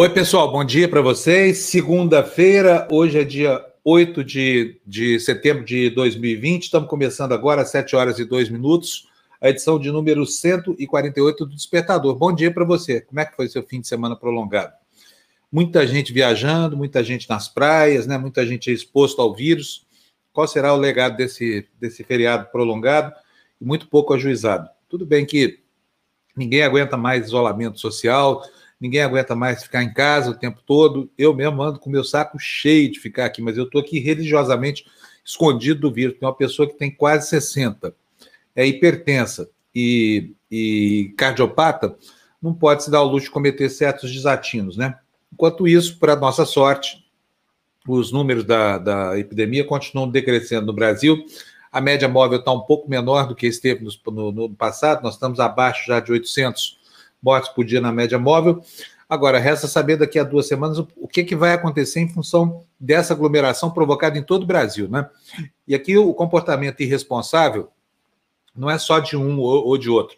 Oi, pessoal, bom dia para vocês. Segunda-feira, hoje é dia 8 de, de setembro de 2020. Estamos começando agora às 7 horas e 2 minutos, a edição de número 148 do Despertador. Bom dia para você. Como é que foi seu fim de semana prolongado? Muita gente viajando, muita gente nas praias, né? muita gente exposto ao vírus. Qual será o legado desse, desse feriado prolongado? Muito pouco ajuizado. Tudo bem que ninguém aguenta mais isolamento social, ninguém aguenta mais ficar em casa o tempo todo. Eu mesmo ando com meu saco cheio de ficar aqui, mas eu estou aqui religiosamente escondido do vírus. Tem uma pessoa que tem quase 60, é hipertensa e, e cardiopata, não pode se dar o luxo de cometer certos desatinos, né? Enquanto isso, para nossa sorte, os números da, da epidemia continuam decrescendo no Brasil. A média móvel está um pouco menor do que esteve no, no, no passado, nós estamos abaixo já de 800 mortes por dia na média móvel. Agora, resta saber daqui a duas semanas o que, que vai acontecer em função dessa aglomeração provocada em todo o Brasil. Né? E aqui o comportamento irresponsável não é só de um ou de outro,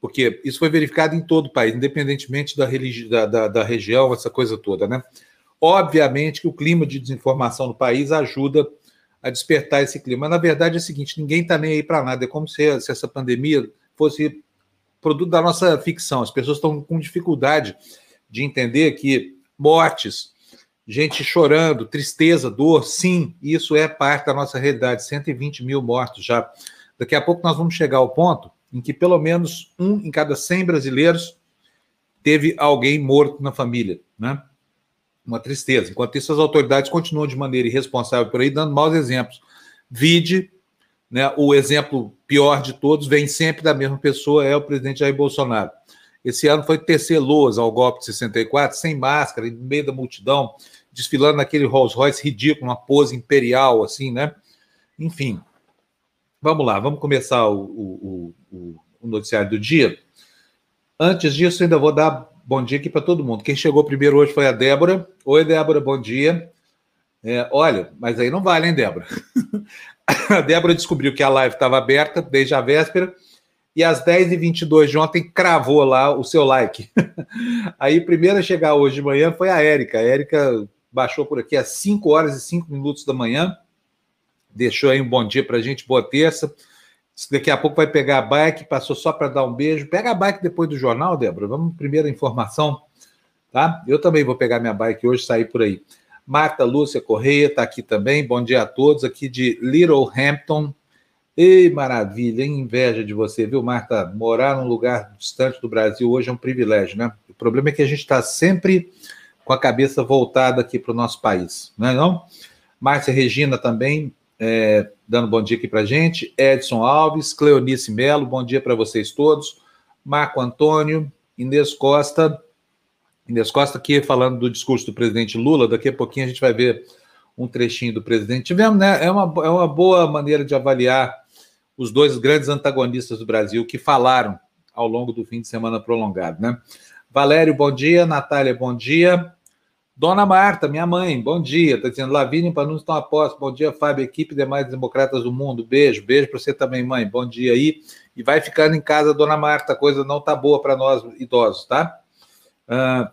porque isso foi verificado em todo o país, independentemente da, religi da, da, da região, essa coisa toda. Né? Obviamente que o clima de desinformação no país ajuda a despertar esse clima. Mas, na verdade, é o seguinte: ninguém está nem aí para nada. É como se, se essa pandemia fosse produto da nossa ficção. As pessoas estão com dificuldade de entender que mortes, gente chorando, tristeza, dor, sim, isso é parte da nossa realidade. 120 mil mortos já. Daqui a pouco nós vamos chegar ao ponto em que pelo menos um em cada 100 brasileiros teve alguém morto na família, né? Uma tristeza. Enquanto isso, as autoridades continuam de maneira irresponsável por aí, dando maus exemplos. Vide né, o exemplo pior de todos vem sempre da mesma pessoa, é o presidente Jair Bolsonaro. Esse ano foi tecer ao golpe de 64, sem máscara, no meio da multidão, desfilando naquele Rolls Royce ridículo, uma pose imperial, assim, né? Enfim, vamos lá, vamos começar o, o, o, o noticiário do dia. Antes disso, ainda vou dar bom dia aqui para todo mundo. Quem chegou primeiro hoje foi a Débora. Oi, Débora, bom dia. É, olha, mas aí não vale, hein, Débora? a Débora descobriu que a live estava aberta desde a véspera e às 10h22 de ontem cravou lá o seu like. Aí, primeiro a chegar hoje de manhã foi a Érica. A Érica baixou por aqui às 5 horas e 5 minutos da manhã, deixou aí um bom dia para a gente, boa terça. Daqui a pouco vai pegar a bike, passou só para dar um beijo. Pega a bike depois do jornal, Débora. Vamos primeira informação, tá? Eu também vou pegar minha bike hoje, sair por aí. Marta Lúcia Correia está aqui também. Bom dia a todos, aqui de Littlehampton. Ei, maravilha, hein? inveja de você, viu, Marta? Morar num lugar distante do Brasil hoje é um privilégio, né? O problema é que a gente está sempre com a cabeça voltada aqui para o nosso país, não é não? Márcia Regina também, é, dando bom dia aqui para gente. Edson Alves, Cleonice Melo, bom dia para vocês todos. Marco Antônio, Inês Costa, Inês Costa aqui falando do discurso do presidente Lula, daqui a pouquinho a gente vai ver um trechinho do presidente. Tivemos, né? É uma, é uma boa maneira de avaliar os dois grandes antagonistas do Brasil que falaram ao longo do fim de semana prolongado, né? Valério, bom dia. Natália, bom dia. Dona Marta, minha mãe, bom dia. Está dizendo, Lavínia para não estão apostos. Bom dia, Fábio, equipe demais democratas do mundo. Beijo, beijo para você também, mãe. Bom dia aí. E vai ficando em casa, Dona Marta. A coisa não tá boa para nós idosos, tá? Uh,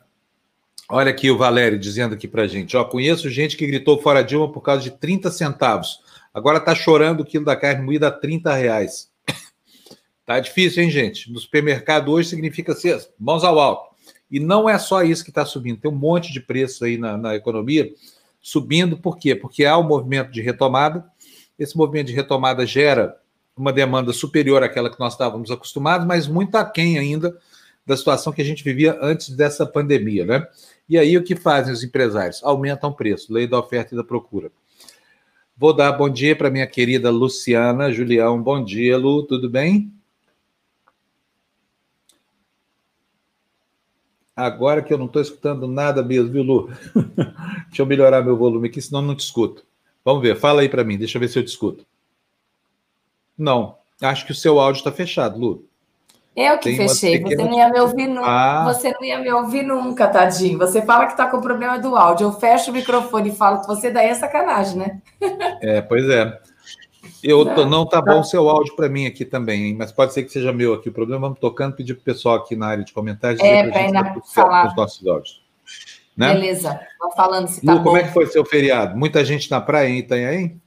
olha aqui o Valério dizendo aqui para gente. Ó, conheço gente que gritou fora Dilma por causa de 30 centavos. Agora está chorando o quilo da carne moída a 30 reais. tá difícil, hein, gente? No supermercado hoje significa ser mãos ao alto. E não é só isso que está subindo, tem um monte de preço aí na, na economia subindo, por quê? Porque há um movimento de retomada. Esse movimento de retomada gera uma demanda superior àquela que nós estávamos acostumados, mas muito aquém ainda da situação que a gente vivia antes dessa pandemia, né? E aí o que fazem os empresários? Aumentam o preço, lei da oferta e da procura. Vou dar bom dia para minha querida Luciana Julião. Bom dia, Lu, tudo bem? Agora que eu não estou escutando nada mesmo, viu, Lu? deixa eu melhorar meu volume aqui, senão não te escuto. Vamos ver, fala aí para mim, deixa eu ver se eu te escuto. Não, acho que o seu áudio está fechado, Lu. Eu que Tem fechei, você não ia me ouvir nunca. Ah. Você não ia me ouvir nunca, tadinho. Você fala que está com problema do áudio. Eu fecho o microfone e falo que você daí é sacanagem, né? É, pois é. Eu não, não tá bom o seu áudio para mim aqui também, hein? mas pode ser que seja meu aqui. O problema vamos tocando, pedir para o pessoal aqui na área de comentários é, para ir na falar. os nossos áudios. Né? Beleza, Estou falando se tá Lu, bom. como é que foi seu feriado? Muita gente na praia em Itanhaém?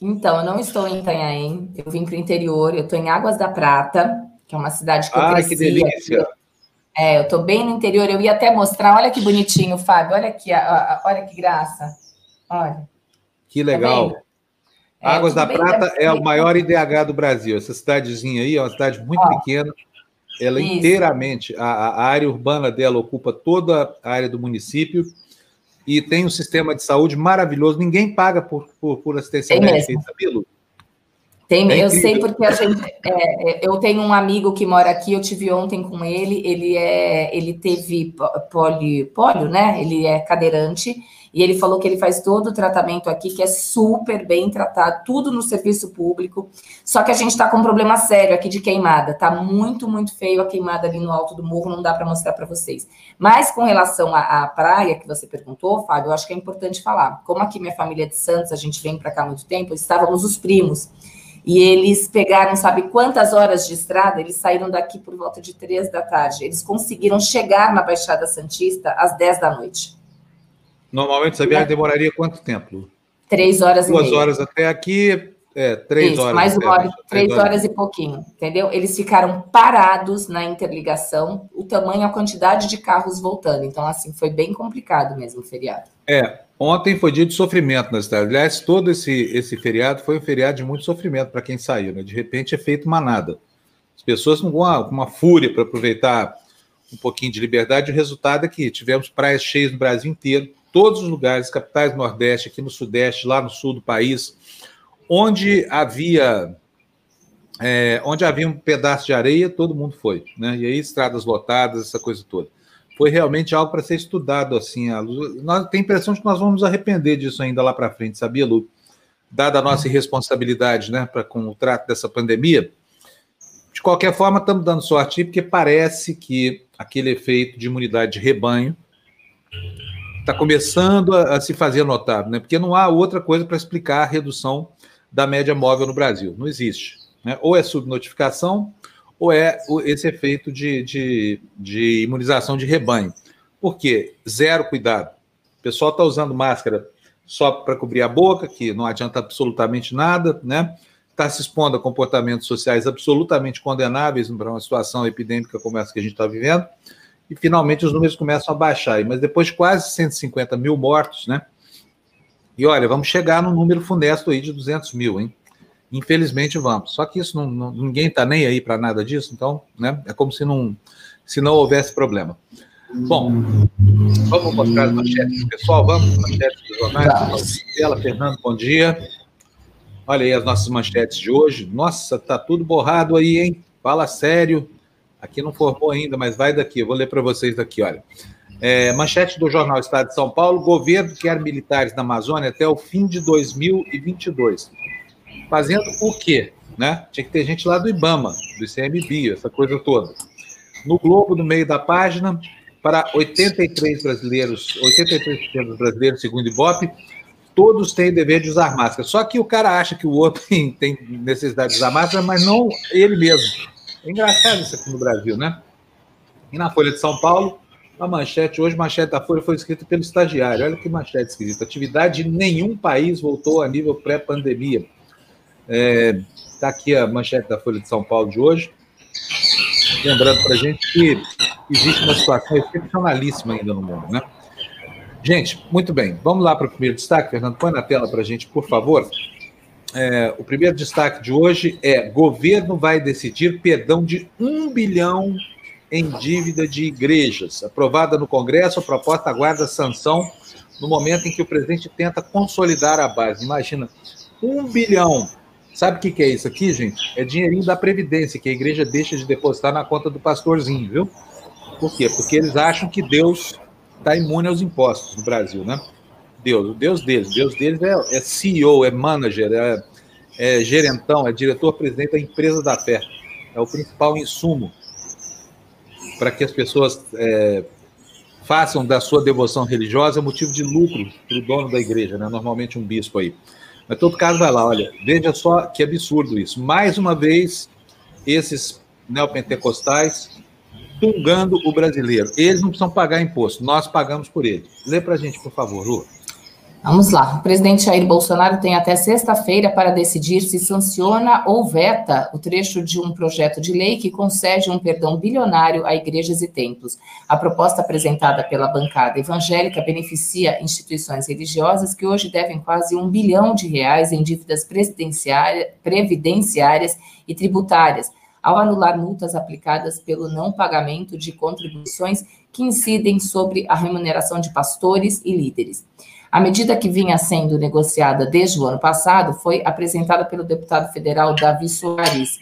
Então, eu não estou em Itanhaém, eu vim para o interior, eu estou em Águas da Prata, que é uma cidade que eu ah, que delícia! É, eu estou bem no interior, eu ia até mostrar, olha que bonitinho, Fábio, olha aqui, olha que graça, olha. Que legal. Tá é, Águas da Prata é o maior IDH do Brasil. Essa cidadezinha aí é uma cidade muito Ó, pequena. Ela isso. inteiramente, a, a, área urbana dela ocupa toda a área do município e tem um sistema de saúde maravilhoso. Ninguém paga por, por, por assistência tem médica, sabia, Lu? Tem, é eu sei porque a gente, é, é, eu tenho um amigo que mora aqui, eu tive ontem com ele, ele é, ele teve polio, polio, né? Ele é cadeirante e ele falou que ele faz todo o tratamento aqui, que é super bem tratado, tudo no serviço público. Só que a gente está com um problema sério aqui de queimada. Tá muito, muito feio a queimada ali no alto do morro, não dá para mostrar para vocês. Mas com relação à, à, praia que você perguntou, Fábio, eu acho que é importante falar. Como aqui minha família é de Santos, a gente vem para cá há muito tempo, estávamos os primos. E eles pegaram, sabe quantas horas de estrada? Eles saíram daqui por volta de três da tarde. Eles conseguiram chegar na Baixada Santista às dez da noite. Normalmente essa viagem demoraria quanto tempo? Três horas Duas e meia. horas até aqui, é, três Isso, horas. Mais uma hora, três horas. horas e pouquinho, entendeu? Eles ficaram parados na interligação, o tamanho, a quantidade de carros voltando. Então, assim, foi bem complicado mesmo o feriado. É, ontem foi dia de sofrimento na cidade. Aliás, todo esse, esse feriado foi um feriado de muito sofrimento para quem saiu, né? De repente é feito manada. As pessoas com uma fúria para aproveitar um pouquinho de liberdade. O resultado é que tivemos praias cheias no Brasil inteiro todos os lugares, capitais Nordeste, aqui no Sudeste, lá no sul do país, onde havia é, onde havia um pedaço de areia, todo mundo foi, né? E aí estradas lotadas, essa coisa toda. Foi realmente algo para ser estudado assim. A nós tem a impressão de que nós vamos arrepender disso ainda lá para frente, sabia, Lu? Dada a nossa irresponsabilidade, né, para com o trato dessa pandemia. De qualquer forma, estamos dando sorte porque parece que aquele efeito de imunidade de rebanho está começando a, a, se fazer notável, né? porque não há outra coisa para explicar a redução da média móvel no Brasil. Não existe. Né? Ou é subnotificação, ou é esse efeito de, de, de imunização de rebanho. Por quê? Zero cuidado. O pessoal está usando máscara só para cobrir a boca, que não adianta absolutamente nada, né? Está se expondo a comportamentos sociais absolutamente condenáveis para uma situação epidêmica como essa que a gente está vivendo e finalmente os números começam a baixar. Mas depois de quase 150 mil mortos, né? E olha, vamos chegar no número funesto aí de 200 mil, hein? Infelizmente vamos. Só que isso não, não ninguém está nem aí para nada disso, então, né? É como se não, se não houvesse problema. Bom, vamos mostrar as manchetes pessoal, vamos manchetes dos jornais. Tá. Fernando, bom dia. Olha aí as nossas manchetes de hoje. Nossa, tá tudo borrado aí, hein? Fala sério. Aqui não formou ainda, mas vai daqui. Eu vou ler para vocês daqui, olha. É, manchete do jornal Estado de São Paulo: governo quer militares na Amazônia até o fim de 2022. Fazendo o quê? Né? Tinha que ter gente lá do IBAMA, do ICMBio, essa coisa toda. No Globo, no meio da página, para 83 brasileiros, 83% dos brasileiros, segundo o Ibope, todos têm dever de usar máscara. Só que o cara acha que o outro tem necessidade de usar máscara, mas não ele mesmo. É engraçado isso aqui no Brasil, né? E na Folha de São Paulo, a manchete, hoje, manchete da Folha foi escrita pelo estagiário. Olha que manchete escrita. Atividade de nenhum país voltou a nível pré-pandemia. Está é, tá aqui a manchete da Folha de São Paulo de hoje. Lembrando para a gente que existe uma situação excepcionalíssima ainda no mundo, né? Gente, muito bem. Vamos lá para o primeiro destaque. Fernando, põe na tela para a gente, por favor. É, o primeiro destaque de hoje é: governo vai decidir perdão de um bilhão em dívida de igrejas. Aprovada no Congresso, a proposta aguarda sanção no momento em que o presidente tenta consolidar a base. Imagina, um bilhão. Sabe o que, que é isso aqui, gente? É dinheirinho da Previdência, que a igreja deixa de depositar na conta do pastorzinho, viu? Por quê? Porque eles acham que Deus está imune aos impostos no Brasil, né? Deus, o Deus deles. Deus deles é, é CEO, é manager, é, é gerentão, é diretor-presidente da empresa da fé. É o principal insumo para que as pessoas é, façam da sua devoção religiosa motivo de lucro para o dono da igreja, né? normalmente um bispo aí. Mas todo caso vai lá, olha, veja só que absurdo isso. Mais uma vez, esses neopentecostais tungando o brasileiro. Eles não precisam pagar imposto, nós pagamos por eles. Lê para a gente, por favor, Lu. Vamos lá. O presidente Jair Bolsonaro tem até sexta-feira para decidir se sanciona ou veta o trecho de um projeto de lei que concede um perdão bilionário a igrejas e templos. A proposta apresentada pela bancada evangélica beneficia instituições religiosas que hoje devem quase um bilhão de reais em dívidas previdenciárias e tributárias, ao anular multas aplicadas pelo não pagamento de contribuições que incidem sobre a remuneração de pastores e líderes. A medida que vinha sendo negociada desde o ano passado foi apresentada pelo deputado federal Davi Soares,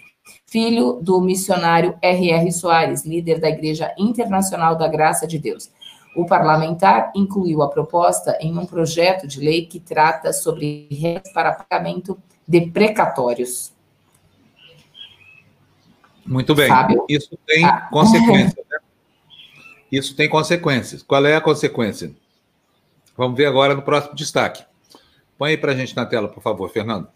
filho do missionário R.R. Soares, líder da Igreja Internacional da Graça de Deus. O parlamentar incluiu a proposta em um projeto de lei que trata sobre regras para pagamento de precatórios. Muito bem. Fábio? Isso tem ah. consequências, né? Isso tem consequências. Qual é a consequência? Vamos ver agora no próximo destaque. Põe aí para a gente na tela, por favor, Fernando.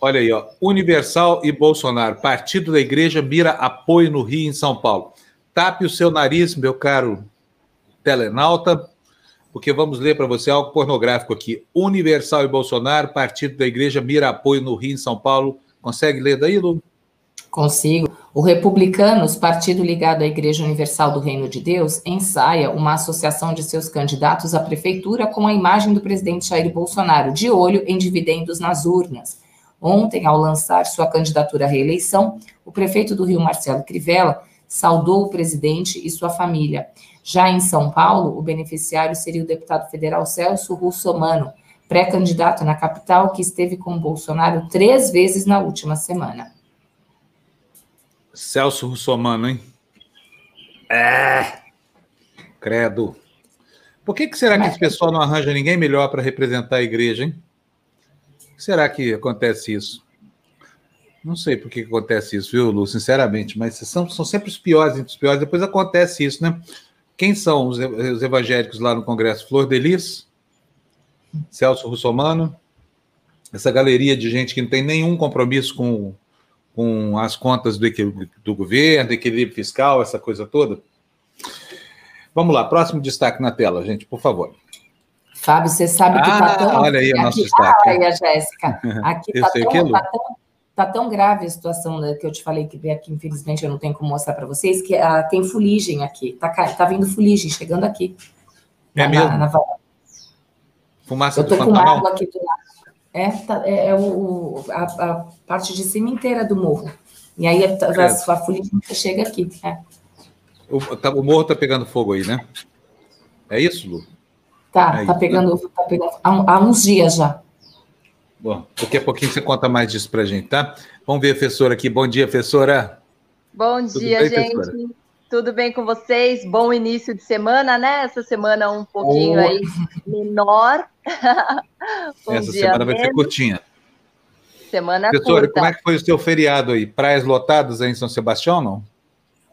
Olha aí, ó. Universal e Bolsonaro. Partido da Igreja mira apoio no Rio e em São Paulo. Tape o seu nariz, meu caro telenauta, porque vamos ler para você algo pornográfico aqui. Universal e Bolsonaro, Partido da Igreja mira apoio no Rio e em São Paulo. Consegue ler daí, Lu? Consigo. O Republicanos, partido ligado à Igreja Universal do Reino de Deus, ensaia uma associação de seus candidatos à prefeitura com a imagem do presidente Jair Bolsonaro, de olho em dividendos nas urnas. Ontem, ao lançar sua candidatura à reeleição, o prefeito do Rio, Marcelo Crivella, saudou o presidente e sua família. Já em São Paulo, o beneficiário seria o deputado federal Celso Russomano, pré-candidato na capital, que esteve com Bolsonaro três vezes na última semana. Celso Russomano, hein? É. Credo. Por que, que será que esse pessoal não arranja ninguém melhor para representar a igreja, hein? Será que acontece isso? Não sei por que, que acontece isso, viu, Lu? Sinceramente, mas são, são sempre os piores entre os piores. Depois acontece isso, né? Quem são os, os evangélicos lá no Congresso? Flor Delis, Celso Russomano, essa galeria de gente que não tem nenhum compromisso com com as contas do, do governo, equilíbrio fiscal, essa coisa toda? Vamos lá, próximo destaque na tela, gente, por favor. Fábio, você sabe que está ah, tão. Olha aí o nosso aqui, destaque. Olha aí a Jéssica. Aqui está tão, tá tão, tá tão, grave a situação né, que eu te falei que aqui, infelizmente, eu não tenho como mostrar para vocês, que ah, tem fuligem aqui. Está tá vindo fuligem chegando aqui. É na, mesmo? Na, na... Fumaça eu tô com água aqui do lado. É, tá, é, é o, a, a, parte de cima inteira do morro. E aí a, a, a folha chega aqui. É. O, tá, o morro está pegando fogo aí, né? É isso, Lu? Tá, é tá, pegando, né? tá pegando há, há, uns dias já. Bom, daqui a pouquinho você conta mais disso para gente, tá? Vamos ver a professora aqui. Bom dia, professora. Bom Tudo dia, bem, gente. Professora? Tudo bem com vocês? Bom início de semana, né? Essa semana um pouquinho oh. aí menor. um Essa semana menos. vai ser curtinha. Semana Professora, curta. como é que foi o seu feriado aí? Praias lotadas aí em São Sebastião, não?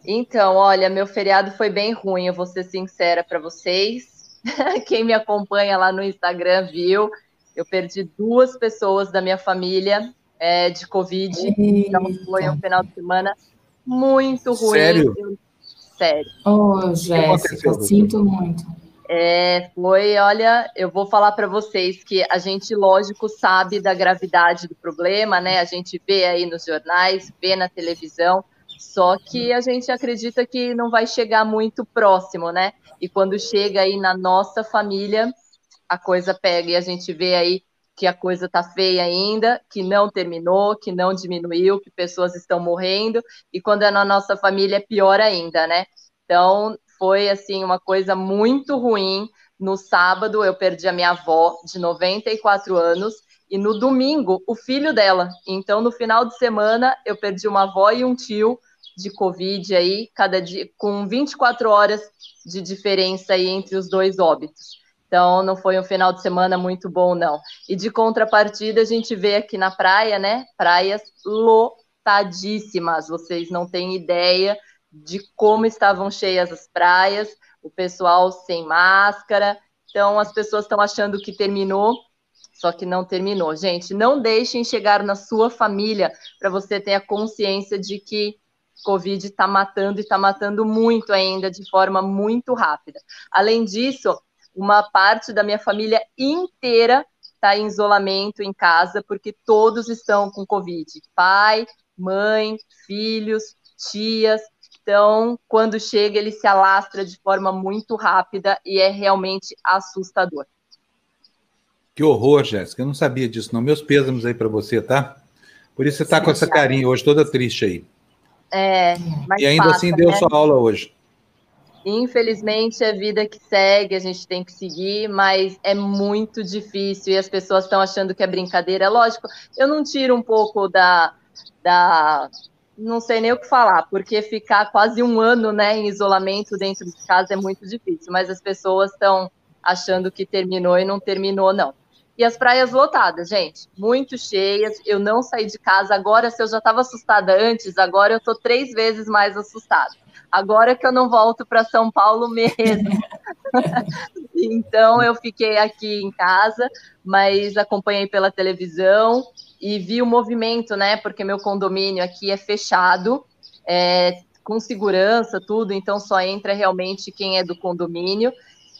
Então, olha, meu feriado foi bem ruim, eu vou ser sincera para vocês. Quem me acompanha lá no Instagram viu, eu perdi duas pessoas da minha família é, de Covid. Eita. Então foi um final de semana muito ruim. Sério? Sério. Oh, Jéssica, sinto muito. É, foi, olha, eu vou falar para vocês que a gente, lógico, sabe da gravidade do problema, né? A gente vê aí nos jornais, vê na televisão, só que a gente acredita que não vai chegar muito próximo, né? E quando chega aí na nossa família, a coisa pega e a gente vê aí que a coisa tá feia ainda, que não terminou, que não diminuiu, que pessoas estão morrendo, e quando é na nossa família é pior ainda, né? Então, foi assim uma coisa muito ruim. No sábado eu perdi a minha avó de 94 anos e no domingo o filho dela. Então no final de semana eu perdi uma avó e um tio de covid aí, cada dia com 24 horas de diferença aí entre os dois óbitos. Então não foi um final de semana muito bom não. E de contrapartida a gente vê aqui na praia, né? Praias lotadíssimas. Vocês não têm ideia de como estavam cheias as praias, o pessoal sem máscara. Então, as pessoas estão achando que terminou, só que não terminou. Gente, não deixem chegar na sua família para você ter a consciência de que Covid está matando e está matando muito ainda, de forma muito rápida. Além disso, uma parte da minha família inteira está em isolamento em casa, porque todos estão com Covid. Pai, mãe, filhos, tias. Então, quando chega, ele se alastra de forma muito rápida e é realmente assustador. Que horror, Jéssica. Eu não sabia disso, não. Meus pêsames aí para você, tá? Por isso você está com essa carinha hoje toda triste aí. É, e ainda passa, assim deu né? sua aula hoje. Infelizmente, é vida que segue, a gente tem que seguir, mas é muito difícil e as pessoas estão achando que é brincadeira. É lógico, eu não tiro um pouco da, da. Não sei nem o que falar, porque ficar quase um ano né, em isolamento dentro de casa é muito difícil, mas as pessoas estão achando que terminou e não terminou, não. E as praias lotadas, gente, muito cheias. Eu não saí de casa. Agora, se eu já estava assustada antes, agora eu estou três vezes mais assustada. Agora que eu não volto para São Paulo mesmo. então, eu fiquei aqui em casa, mas acompanhei pela televisão e vi o movimento, né? Porque meu condomínio aqui é fechado, é, com segurança, tudo, então só entra realmente quem é do condomínio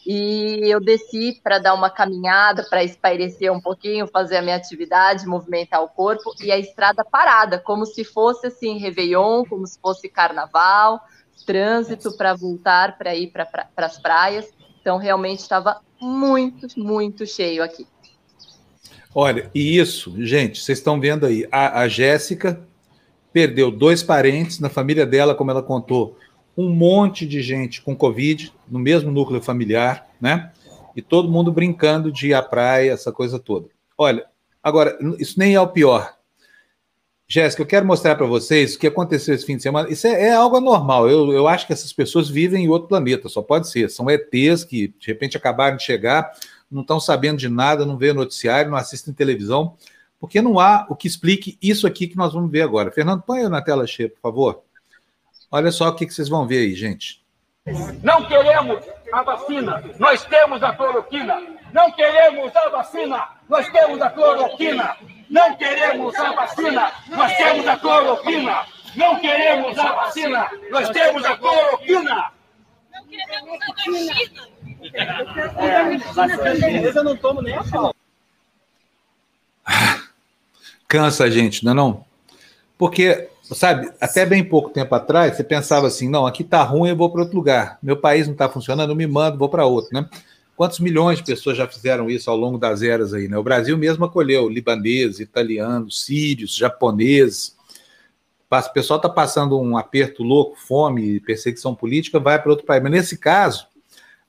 e eu desci para dar uma caminhada, para espairecer um pouquinho, fazer a minha atividade, movimentar o corpo, e a estrada parada, como se fosse assim, Réveillon, como se fosse carnaval, trânsito para voltar para ir para pra, as praias. Então, realmente estava muito, muito cheio aqui. Olha, e isso, gente, vocês estão vendo aí, a, a Jéssica perdeu dois parentes na família dela, como ela contou, um monte de gente com Covid no mesmo núcleo familiar, né? E todo mundo brincando de ir à praia, essa coisa toda. Olha, agora, isso nem é o pior. Jéssica, eu quero mostrar para vocês o que aconteceu esse fim de semana. Isso é, é, algo anormal. Eu, eu acho que essas pessoas vivem em outro planeta, só pode ser. São ETs que de repente acabaram de chegar, não estão sabendo de nada, não vêem noticiário, não assistem televisão, porque não há o que explique isso aqui que nós vamos ver agora. Fernando, põe na tela cheia, por favor. Olha só o que, que vocês vão ver aí, gente. Não queremos a vacina, nós temos a cloroquina. Não queremos a vacina, nós temos a cloroquina. Não queremos a vacina, nós temos a cloroquina. Não queremos a vacina, nós temos a cloroquina. Não queremos a vacina. É, eu não tomo nem a pau. Cansa, gente, não é não? Porque sabe, até bem pouco tempo atrás, você pensava assim: não, aqui tá ruim, eu vou para outro lugar. Meu país não está funcionando, eu me mando, vou para outro, né? Quantos milhões de pessoas já fizeram isso ao longo das eras aí, né? O Brasil mesmo acolheu libaneses, italianos, sírios, japoneses. O pessoal está passando um aperto louco, fome, perseguição política, vai para outro país. Mas nesse caso,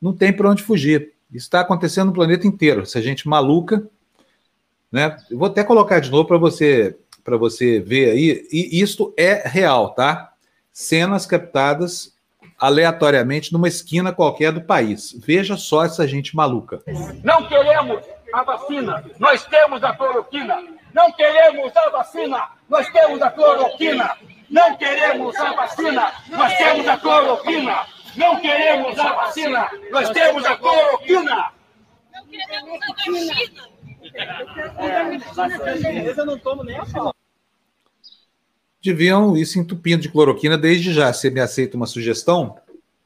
não tem para onde fugir. Isso está acontecendo no planeta inteiro. Essa gente maluca, né? Eu vou até colocar de novo para você para você ver aí, e isto é real, tá? Cenas captadas aleatoriamente numa esquina qualquer do país. Veja só essa gente maluca. Não queremos a vacina, nós temos a cloroquina. Não queremos a vacina, nós temos a cloroquina. Não queremos a vacina, nós temos a cloroquina. Não queremos a vacina, nós temos a cloroquina. Não queremos a vacina. Deviam ir se entupindo de cloroquina desde já. Você me aceita uma sugestão?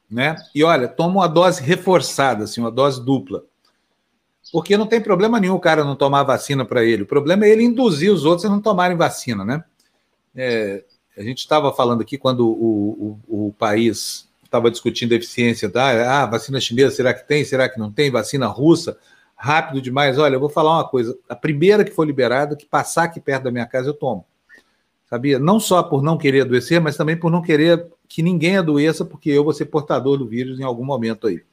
Né? E olha, toma uma dose reforçada, assim, uma dose dupla. Porque não tem problema nenhum o cara não tomar vacina para ele. O problema é ele induzir os outros a não tomarem vacina, né? É, a gente estava falando aqui quando o, o, o país estava discutindo a eficiência da ah, vacina chinesa, será que tem? Será que não tem? Vacina russa? Rápido demais. Olha, eu vou falar uma coisa: a primeira que for liberada, que passar aqui perto da minha casa, eu tomo. Sabia? Não só por não querer adoecer, mas também por não querer que ninguém adoeça, porque eu vou ser portador do vírus em algum momento aí.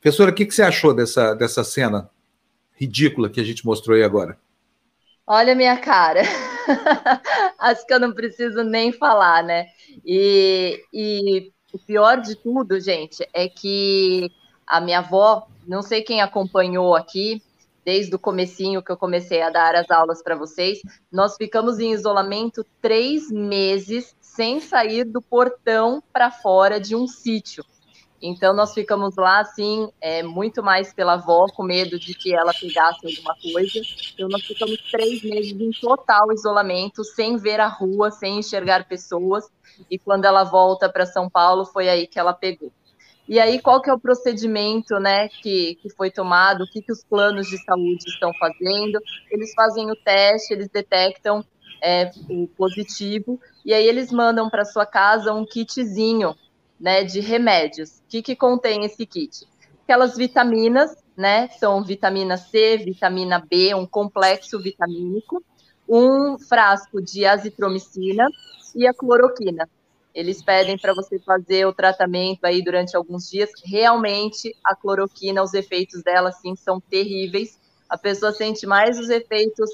Professora, o que, que você achou dessa, dessa cena ridícula que a gente mostrou aí agora? Olha minha cara. Acho que eu não preciso nem falar, né? E, e o pior de tudo, gente, é que a minha avó, não sei quem acompanhou aqui, desde o comecinho que eu comecei a dar as aulas para vocês, nós ficamos em isolamento três meses sem sair do portão para fora de um sítio. Então, nós ficamos lá, assim, é, muito mais pela avó, com medo de que ela pegasse alguma coisa. Então, nós ficamos três meses em total isolamento, sem ver a rua, sem enxergar pessoas. E quando ela volta para São Paulo, foi aí que ela pegou. E aí, qual que é o procedimento né, que, que foi tomado? O que, que os planos de saúde estão fazendo? Eles fazem o teste, eles detectam é, o positivo, e aí eles mandam para sua casa um kitzinho né, de remédios. O que, que contém esse kit? Aquelas vitaminas, né, são vitamina C, vitamina B, um complexo vitamínico, um frasco de azitromicina e a cloroquina. Eles pedem para você fazer o tratamento aí durante alguns dias. Realmente, a cloroquina, os efeitos dela, sim, são terríveis. A pessoa sente mais os efeitos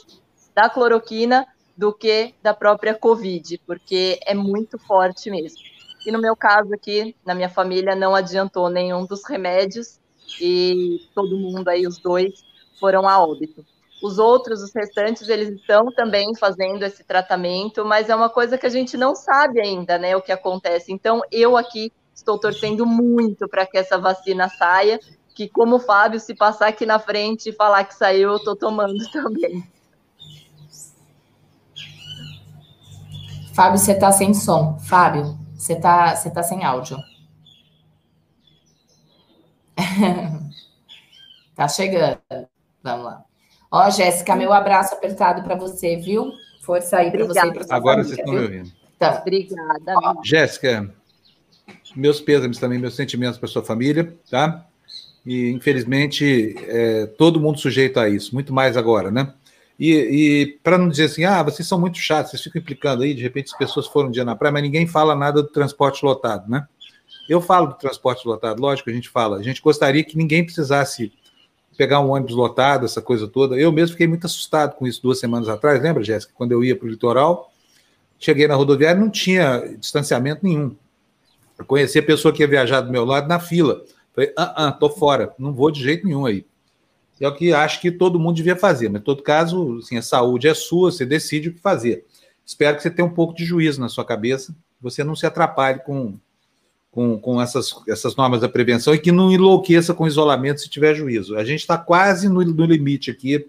da cloroquina do que da própria Covid, porque é muito forte mesmo. E no meu caso aqui, na minha família, não adiantou nenhum dos remédios e todo mundo aí, os dois, foram a óbito. Os outros, os restantes, eles estão também fazendo esse tratamento, mas é uma coisa que a gente não sabe ainda, né, o que acontece. Então, eu aqui estou torcendo muito para que essa vacina saia, que como o Fábio, se passar aqui na frente e falar que saiu, eu estou tomando também. Fábio, você está sem som. Fábio, você tá, você tá sem áudio. tá chegando. Vamos lá. Ó, Jéssica, meu abraço apertado para você, viu? Força aí para você. Pra Agora vocês estão me ouvindo. Tá. Obrigada. Jéssica, meus pêsames também, meus sentimentos para sua família, tá? E infelizmente é, todo mundo sujeito a isso, muito mais agora, né? E, e para não dizer assim, ah, vocês são muito chatos, vocês ficam implicando aí, de repente as pessoas foram um dia na praia, mas ninguém fala nada do transporte lotado, né? Eu falo do transporte lotado, lógico, a gente fala. A gente gostaria que ninguém precisasse pegar um ônibus lotado, essa coisa toda. Eu mesmo fiquei muito assustado com isso duas semanas atrás, lembra, Jéssica? Quando eu ia para o litoral, cheguei na rodoviária não tinha distanciamento nenhum. Eu conheci a pessoa que ia viajar do meu lado na fila. Falei, ah, ah, tô fora, não vou de jeito nenhum aí é o que acho que todo mundo devia fazer. Mas, em todo caso, assim, a saúde é sua, você decide o que fazer. Espero que você tenha um pouco de juízo na sua cabeça, você não se atrapalhe com, com, com essas, essas normas da prevenção e que não enlouqueça com isolamento se tiver juízo. A gente está quase no, no limite aqui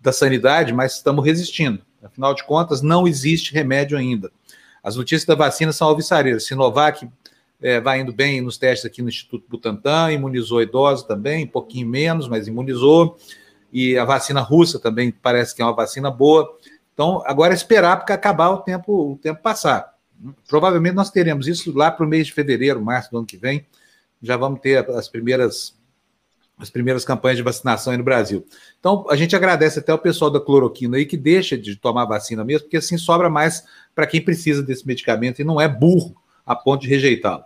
da sanidade, mas estamos resistindo. Afinal de contas, não existe remédio ainda. As notícias da vacina são alvissareiras. Sinovac é, vai indo bem nos testes aqui no Instituto Butantan, imunizou idosos também, um pouquinho menos, mas imunizou. E a vacina russa também parece que é uma vacina boa. Então, agora é esperar porque acabar o tempo, o tempo passar. Provavelmente nós teremos isso lá para o mês de fevereiro, março do ano que vem. Já vamos ter as primeiras as primeiras campanhas de vacinação aí no Brasil. Então, a gente agradece até o pessoal da cloroquina aí que deixa de tomar vacina mesmo, porque assim sobra mais para quem precisa desse medicamento e não é burro a ponto de rejeitá-lo.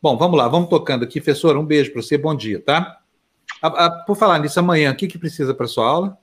Bom, vamos lá, vamos tocando aqui. Professora, um beijo para você, bom dia, tá? A, a, por falar nisso, amanhã, o que, que precisa para sua aula?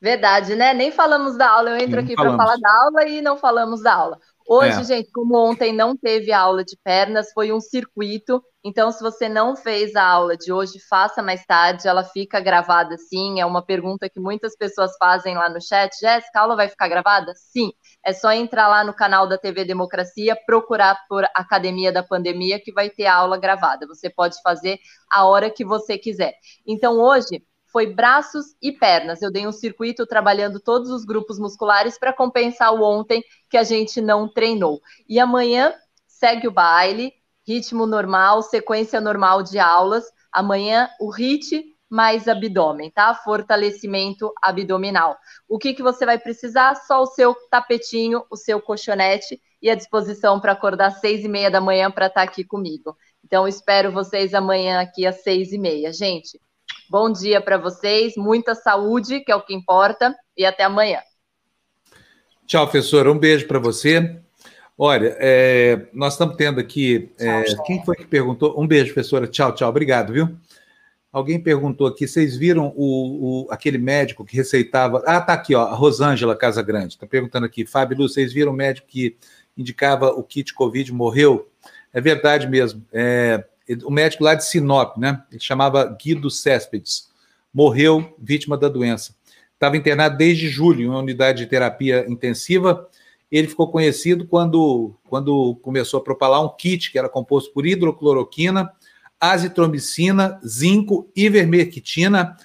Verdade, né? Nem falamos da aula. Eu entro não aqui para falar da aula e não falamos da aula. Hoje, é. gente, como ontem não teve aula de pernas, foi um circuito. Então, se você não fez a aula de hoje, faça mais tarde. Ela fica gravada sim. É uma pergunta que muitas pessoas fazem lá no chat. Jéssica, a aula vai ficar gravada? Sim. É só entrar lá no canal da TV Democracia, procurar por Academia da Pandemia, que vai ter a aula gravada. Você pode fazer a hora que você quiser. Então, hoje, foi braços e pernas. Eu dei um circuito trabalhando todos os grupos musculares para compensar o ontem que a gente não treinou. E amanhã segue o baile, ritmo normal, sequência normal de aulas. Amanhã o HIT mais abdômen, tá? Fortalecimento abdominal. O que, que você vai precisar? Só o seu tapetinho, o seu colchonete e a disposição para acordar às seis e meia da manhã para estar tá aqui comigo. Então, espero vocês amanhã aqui às seis e meia. Gente, Bom dia para vocês, muita saúde, que é o que importa, e até amanhã. Tchau, professora. Um beijo para você. Olha, é, nós estamos tendo aqui. É, tchau, quem foi que perguntou? Um beijo, professora. Tchau, tchau. Obrigado, viu? Alguém perguntou aqui, vocês viram o, o, aquele médico que receitava. Ah, tá aqui, ó, a Rosângela Casagrande. Está perguntando aqui, Fábio, vocês viram o médico que indicava o kit Covid morreu? É verdade mesmo. É, o médico lá de Sinop, né? Ele chamava Guido Céspedes, morreu vítima da doença. Estava internado desde julho em uma unidade de terapia intensiva. Ele ficou conhecido quando, quando começou a propalar um kit que era composto por hidrocloroquina, azitromicina, zinco, ivermectina,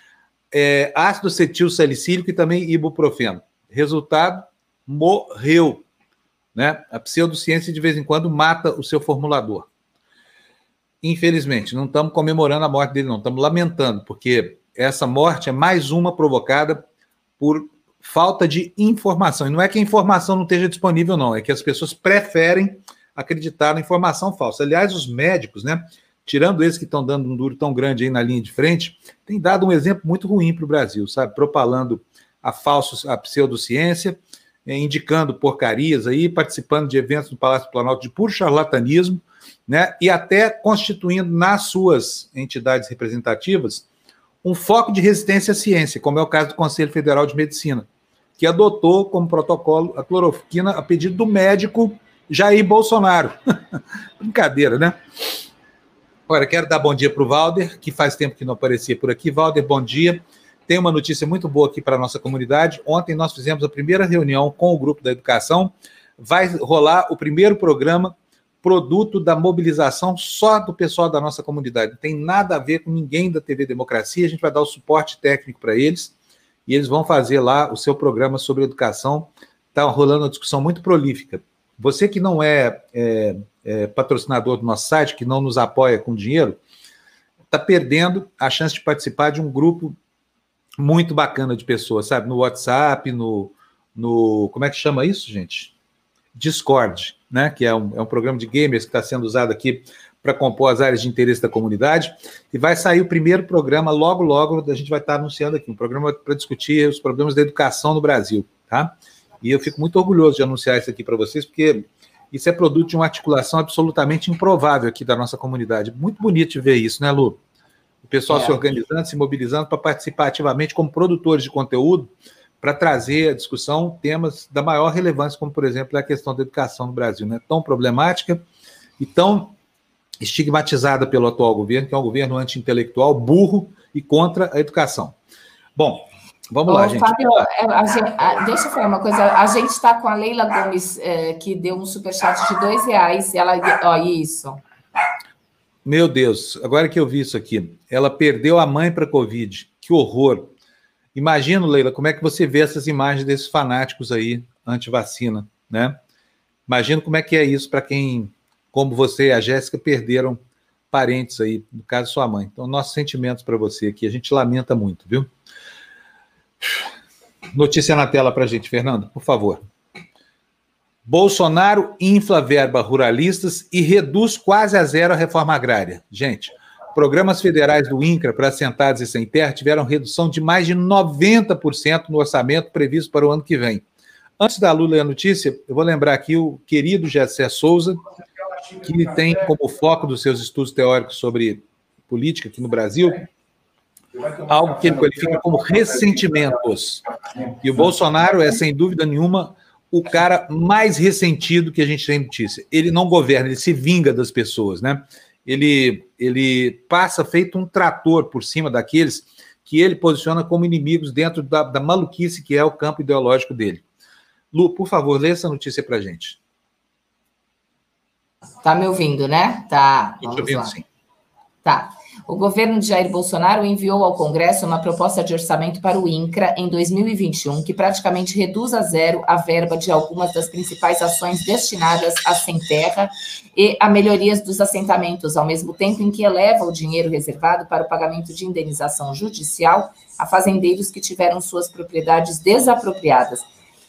é, ácido acetil salicílico e também ibuprofeno. Resultado, morreu. Né? A pseudociência de vez em quando mata o seu formulador. Infelizmente, não estamos comemorando a morte dele, não, estamos lamentando, porque essa morte é mais uma provocada por falta de informação. E não é que a informação não esteja disponível, não, é que as pessoas preferem acreditar na informação falsa. Aliás, os médicos, né, tirando esses que estão dando um duro tão grande aí na linha de frente, têm dado um exemplo muito ruim para o Brasil, sabe? Propalando a falsa, a pseudociência, eh, indicando porcarias aí, participando de eventos no Palácio do Planalto de puro charlatanismo, né? E até constituindo nas suas entidades representativas um foco de resistência à ciência, como é o caso do Conselho Federal de Medicina, que adotou como protocolo a cloroquina a pedido do médico Jair Bolsonaro. Brincadeira, né? Agora, quero dar bom dia para o Valder, que faz tempo que não aparecia por aqui. Valder, bom dia. Tem uma notícia muito boa aqui para a nossa comunidade. Ontem nós fizemos a primeira reunião com o grupo da educação. Vai rolar o primeiro programa produto da mobilização só do pessoal da nossa comunidade. Não tem nada a ver com ninguém da TV Democracia. A gente vai dar o suporte técnico para eles e eles vão fazer lá o seu programa sobre educação. Está rolando uma discussão muito prolífica. Você que não é, é, é patrocinador do nosso site, que não nos apoia com dinheiro, está perdendo a chance de participar de um grupo muito bacana de pessoas, sabe? No WhatsApp, no, no como é que chama isso, gente? Discord, né? Que é um, é um programa de gamers que está sendo usado aqui para compor as áreas de interesse da comunidade. E vai sair o primeiro programa, logo, logo, a gente vai estar tá anunciando aqui, um programa para discutir os problemas da educação no Brasil, tá? E eu fico muito orgulhoso de anunciar isso aqui para vocês, porque isso é produto de uma articulação absolutamente improvável aqui da nossa comunidade. Muito bonito de ver isso, né, Lu? O pessoal é. se organizando, se mobilizando para participar ativamente como produtores de conteúdo, para trazer à discussão temas da maior relevância, como, por exemplo, a questão da educação no Brasil, né? tão problemática e tão estigmatizada pelo atual governo, que é um governo anti-intelectual, burro e contra a educação. Bom, Vamos lá, gente. Fábio, é, a gente a, deixa eu falar uma coisa. A gente está com a Leila Gomes, é, que deu um superchat de dois reais. Ela, ó, isso. Meu Deus, agora que eu vi isso aqui, ela perdeu a mãe para Covid. Que horror. Imagina, Leila, como é que você vê essas imagens desses fanáticos aí anti-vacina, né? Imagina como é que é isso para quem, como você e a Jéssica, perderam parentes aí, no caso sua mãe. Então, nossos sentimentos para você aqui, a gente lamenta muito, viu? Notícia na tela para a gente, Fernando, por favor. Bolsonaro infla verba ruralistas e reduz quase a zero a reforma agrária. Gente, programas federais do INCRA para assentados e sem terra tiveram redução de mais de 90% no orçamento previsto para o ano que vem. Antes da Lula e a notícia, eu vou lembrar aqui o querido Gessé Souza, que tem como foco dos seus estudos teóricos sobre política aqui no Brasil algo que ele qualifica como ressentimentos. E o Bolsonaro é, sem dúvida nenhuma, o cara mais ressentido que a gente tem notícia. Ele não governa, ele se vinga das pessoas, né? Ele, ele passa feito um trator por cima daqueles que ele posiciona como inimigos dentro da, da maluquice que é o campo ideológico dele. Lu, por favor, lê essa notícia para gente. Tá me ouvindo, né? Tá. Estou ouvindo, lá. sim. Tá. O governo de Jair Bolsonaro enviou ao Congresso uma proposta de orçamento para o INCRA em 2021, que praticamente reduz a zero a verba de algumas das principais ações destinadas à sem terra e a melhorias dos assentamentos, ao mesmo tempo em que eleva o dinheiro reservado para o pagamento de indenização judicial a fazendeiros que tiveram suas propriedades desapropriadas.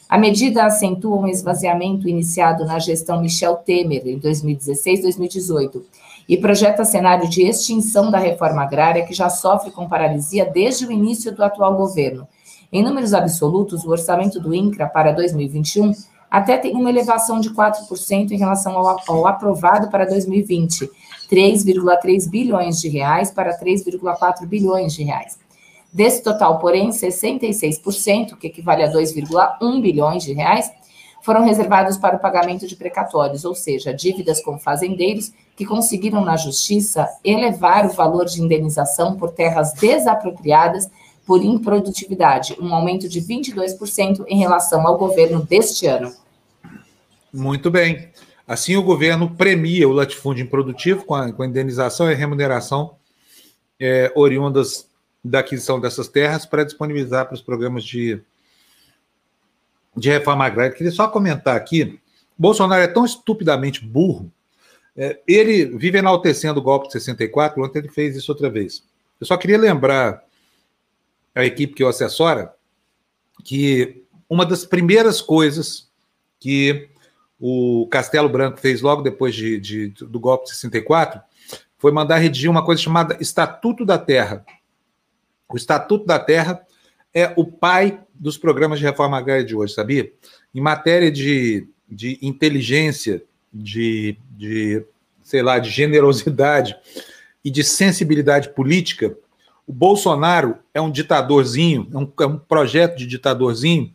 A medida acentua um esvaziamento iniciado na gestão Michel Temer em 2016-2018 e projeta cenário de extinção da reforma agrária que já sofre com paralisia desde o início do atual governo. Em números absolutos, o orçamento do INCRA para 2021 até tem uma elevação de 4% em relação ao, ao aprovado para 2020, 3,3 bilhões de reais para 3,4 bilhões de reais. Desse total, porém, 66%, que equivale a 2,1 bilhões de reais, foram reservados para o pagamento de precatórios, ou seja, dívidas com fazendeiros que conseguiram na justiça elevar o valor de indenização por terras desapropriadas por improdutividade, um aumento de 22% em relação ao governo deste ano. Muito bem. Assim, o governo premia o latifúndio improdutivo com a, com a indenização e remuneração é, oriundas da aquisição dessas terras para disponibilizar para os programas de, de reforma agrária. Queria só comentar aqui: Bolsonaro é tão estupidamente burro, é, ele vive enaltecendo o golpe de 64, ontem ele fez isso outra vez. Eu só queria lembrar a equipe que o assessora que uma das primeiras coisas que o Castelo Branco fez logo depois de, de, do golpe de 64 foi mandar redigir uma coisa chamada Estatuto da Terra. O Estatuto da Terra é o pai dos programas de reforma agrária de hoje, sabia? Em matéria de, de inteligência, de, de, sei lá, de generosidade e de sensibilidade política, o Bolsonaro é um ditadorzinho, é um, é um projeto de ditadorzinho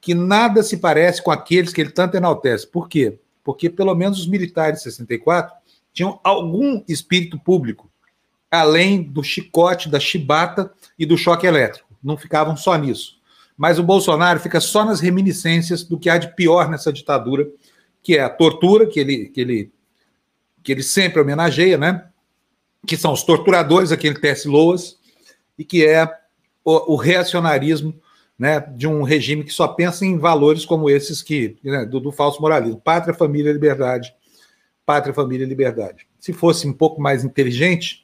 que nada se parece com aqueles que ele tanto enaltece. Por quê? Porque pelo menos os militares de 64 tinham algum espírito público, além do chicote, da chibata e do choque elétrico. Não ficavam só nisso. Mas o Bolsonaro fica só nas reminiscências do que há de pior nessa ditadura, que é a tortura, que ele, que ele, que ele sempre homenageia, né? que são os torturadores, aquele Tess Loas, e que é o, o reacionarismo né, de um regime que só pensa em valores como esses que né, do, do, falso moralismo, pátria, família, liberdade, pátria, família, liberdade. Se fosse um pouco mais inteligente,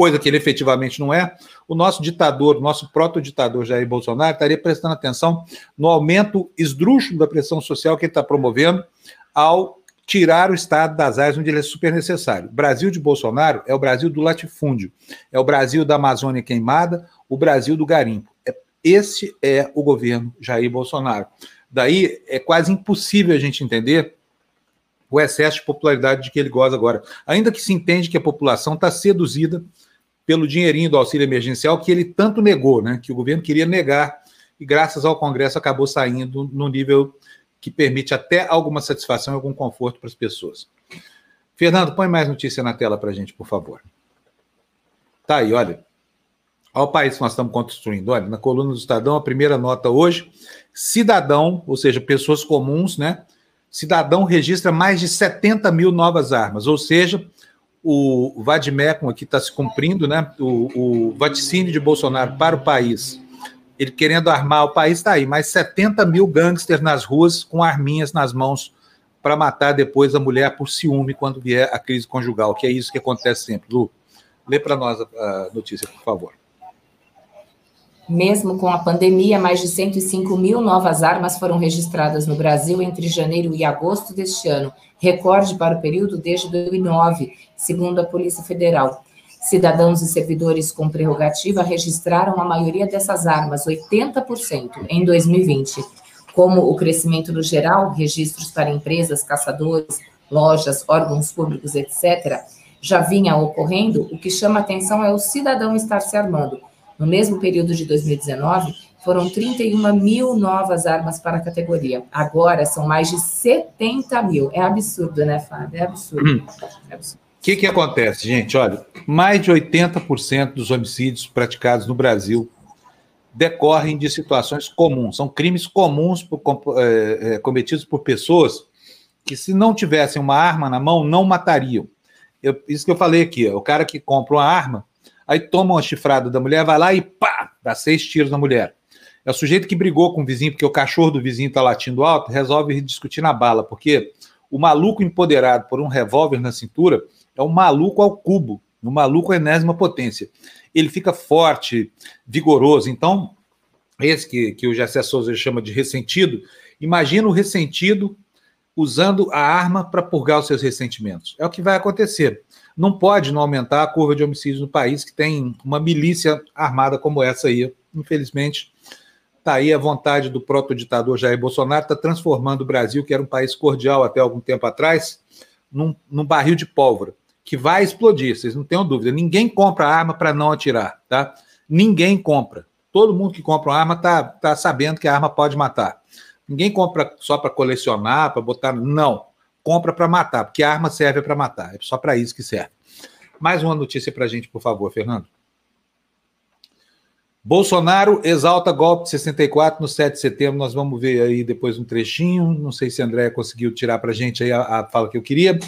coisa que ele efetivamente não é, o nosso ditador, o nosso proto-ditador Jair Bolsonaro estaria prestando atenção no aumento esdrúxulo da pressão social que ele está promovendo ao tirar o Estado das áreas onde ele é super necessário. O Brasil de Bolsonaro é o Brasil do latifúndio, é o Brasil da Amazônia queimada, o Brasil do garimpo. Esse é o governo Jair Bolsonaro. Daí é quase impossível a gente entender o excesso de popularidade de que ele goza agora. Ainda que se entende que a população está seduzida pelo dinheirinho do auxílio emergencial que ele tanto negou, né? Que o governo queria negar e graças ao Congresso acabou saindo no nível que permite até alguma satisfação e algum conforto para as pessoas. Fernando, põe mais notícia na tela para a gente, por favor. Tá aí, olha. Olha o país que nós estamos construindo. Olha, na coluna do Estadão, a primeira nota hoje: cidadão, ou seja, pessoas comuns, né? Cidadão registra mais de 70 mil novas armas, ou seja, o Vadmecum aqui está se cumprindo, né? O, o vaticínio de Bolsonaro para o país, ele querendo armar o país, está aí, mais 70 mil gangsters nas ruas com arminhas nas mãos para matar depois a mulher por ciúme quando vier a crise conjugal, que é isso que acontece sempre. Lu, lê para nós a, notícia, por favor. Mesmo com a pandemia, mais de 105 mil novas armas foram registradas no Brasil entre janeiro e agosto deste ano, recorde para o período desde 2009, segundo a Polícia Federal. Cidadãos e servidores com prerrogativa registraram a maioria dessas armas, 80%, em 2020. Como o crescimento no geral, registros para empresas, caçadores, lojas, órgãos públicos, etc., já vinha ocorrendo, o que chama atenção é o cidadão estar se armando no mesmo período de 2019, foram 31 mil novas armas para a categoria. Agora são mais de 70 mil. É absurdo, né, Fábio? É absurdo. Hum. É absurdo. O que, que acontece, gente? Olha, mais de 80% dos homicídios praticados no Brasil decorrem de situações comuns. São crimes comuns por, é, é, cometidos por pessoas que, se não tivessem uma arma na mão, não matariam. Eu, isso que eu falei aqui, ó, o cara que compra uma arma, aí toma uma chifrada da mulher, vai lá e pá, dá seis tiros na mulher. É o sujeito que brigou com o vizinho porque o cachorro do vizinho está latindo alto, resolve discutir na bala, porque o maluco empoderado por um revólver na cintura é um maluco ao cubo, um maluco à enésima potência. Ele fica forte, vigoroso. Então, esse que, que o Jessé Souza chama de ressentido, imagina o ressentido usando a arma para purgar os seus ressentimentos. É o que vai acontecer não pode não aumentar a curva de homicídios no país, que tem uma milícia armada como essa aí. Infelizmente, está aí a vontade do proto-ditador Jair Bolsonaro, está transformando o Brasil, que era um país cordial até algum tempo atrás, num, num barril de pólvora, que vai explodir, vocês não tenham dúvida. Ninguém compra arma para não atirar, tá? Ninguém compra. Todo mundo que compra uma arma está tá sabendo que a arma pode matar. Ninguém compra só para colecionar, para botar. Não compra para matar, porque a arma serve para matar, é só para isso que serve. Mais uma notícia para a gente, por favor, Fernando. Bolsonaro exalta golpe de 64 no 7 de setembro. Nós vamos ver aí depois um trechinho. Não sei se André conseguiu tirar para a gente aí a, a, fala que eu queria,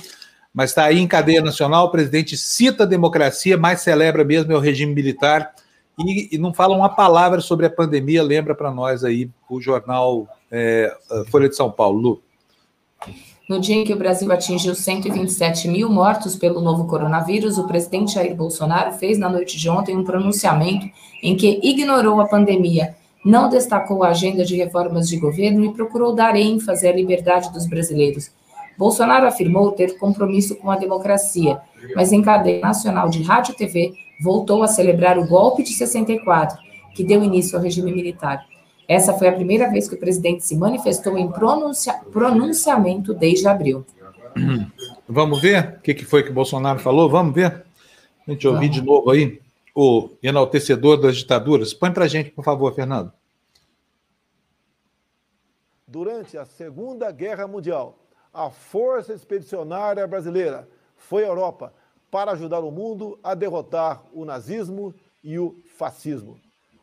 mas está aí em cadeia nacional. O presidente cita a democracia, mas celebra mesmo é o regime militar e, e não fala uma palavra sobre a pandemia. Lembra para nós aí o jornal é, Folha de São Paulo. Lu. No dia em que o Brasil atingiu 127 mil mortos pelo novo coronavírus, o presidente Jair Bolsonaro fez na noite de ontem um pronunciamento em que ignorou a pandemia, não destacou a agenda de reformas de governo e procurou dar ênfase à liberdade dos brasileiros. Bolsonaro afirmou ter compromisso com a democracia, mas em cadeia nacional de rádio e TV voltou a celebrar o golpe de 64, que deu início ao regime militar. Essa foi a primeira vez que o presidente se manifestou em pronuncia, pronunciamento desde abril. Vamos ver o que, que foi que o Bolsonaro falou? Vamos ver? A gente ouvir de novo aí o enaltecedor das ditaduras. Põe para a gente, por favor, Fernando. Durante a Segunda Guerra Mundial, a Força Expedicionária Brasileira foi à Europa para ajudar o mundo a derrotar o nazismo e o fascismo.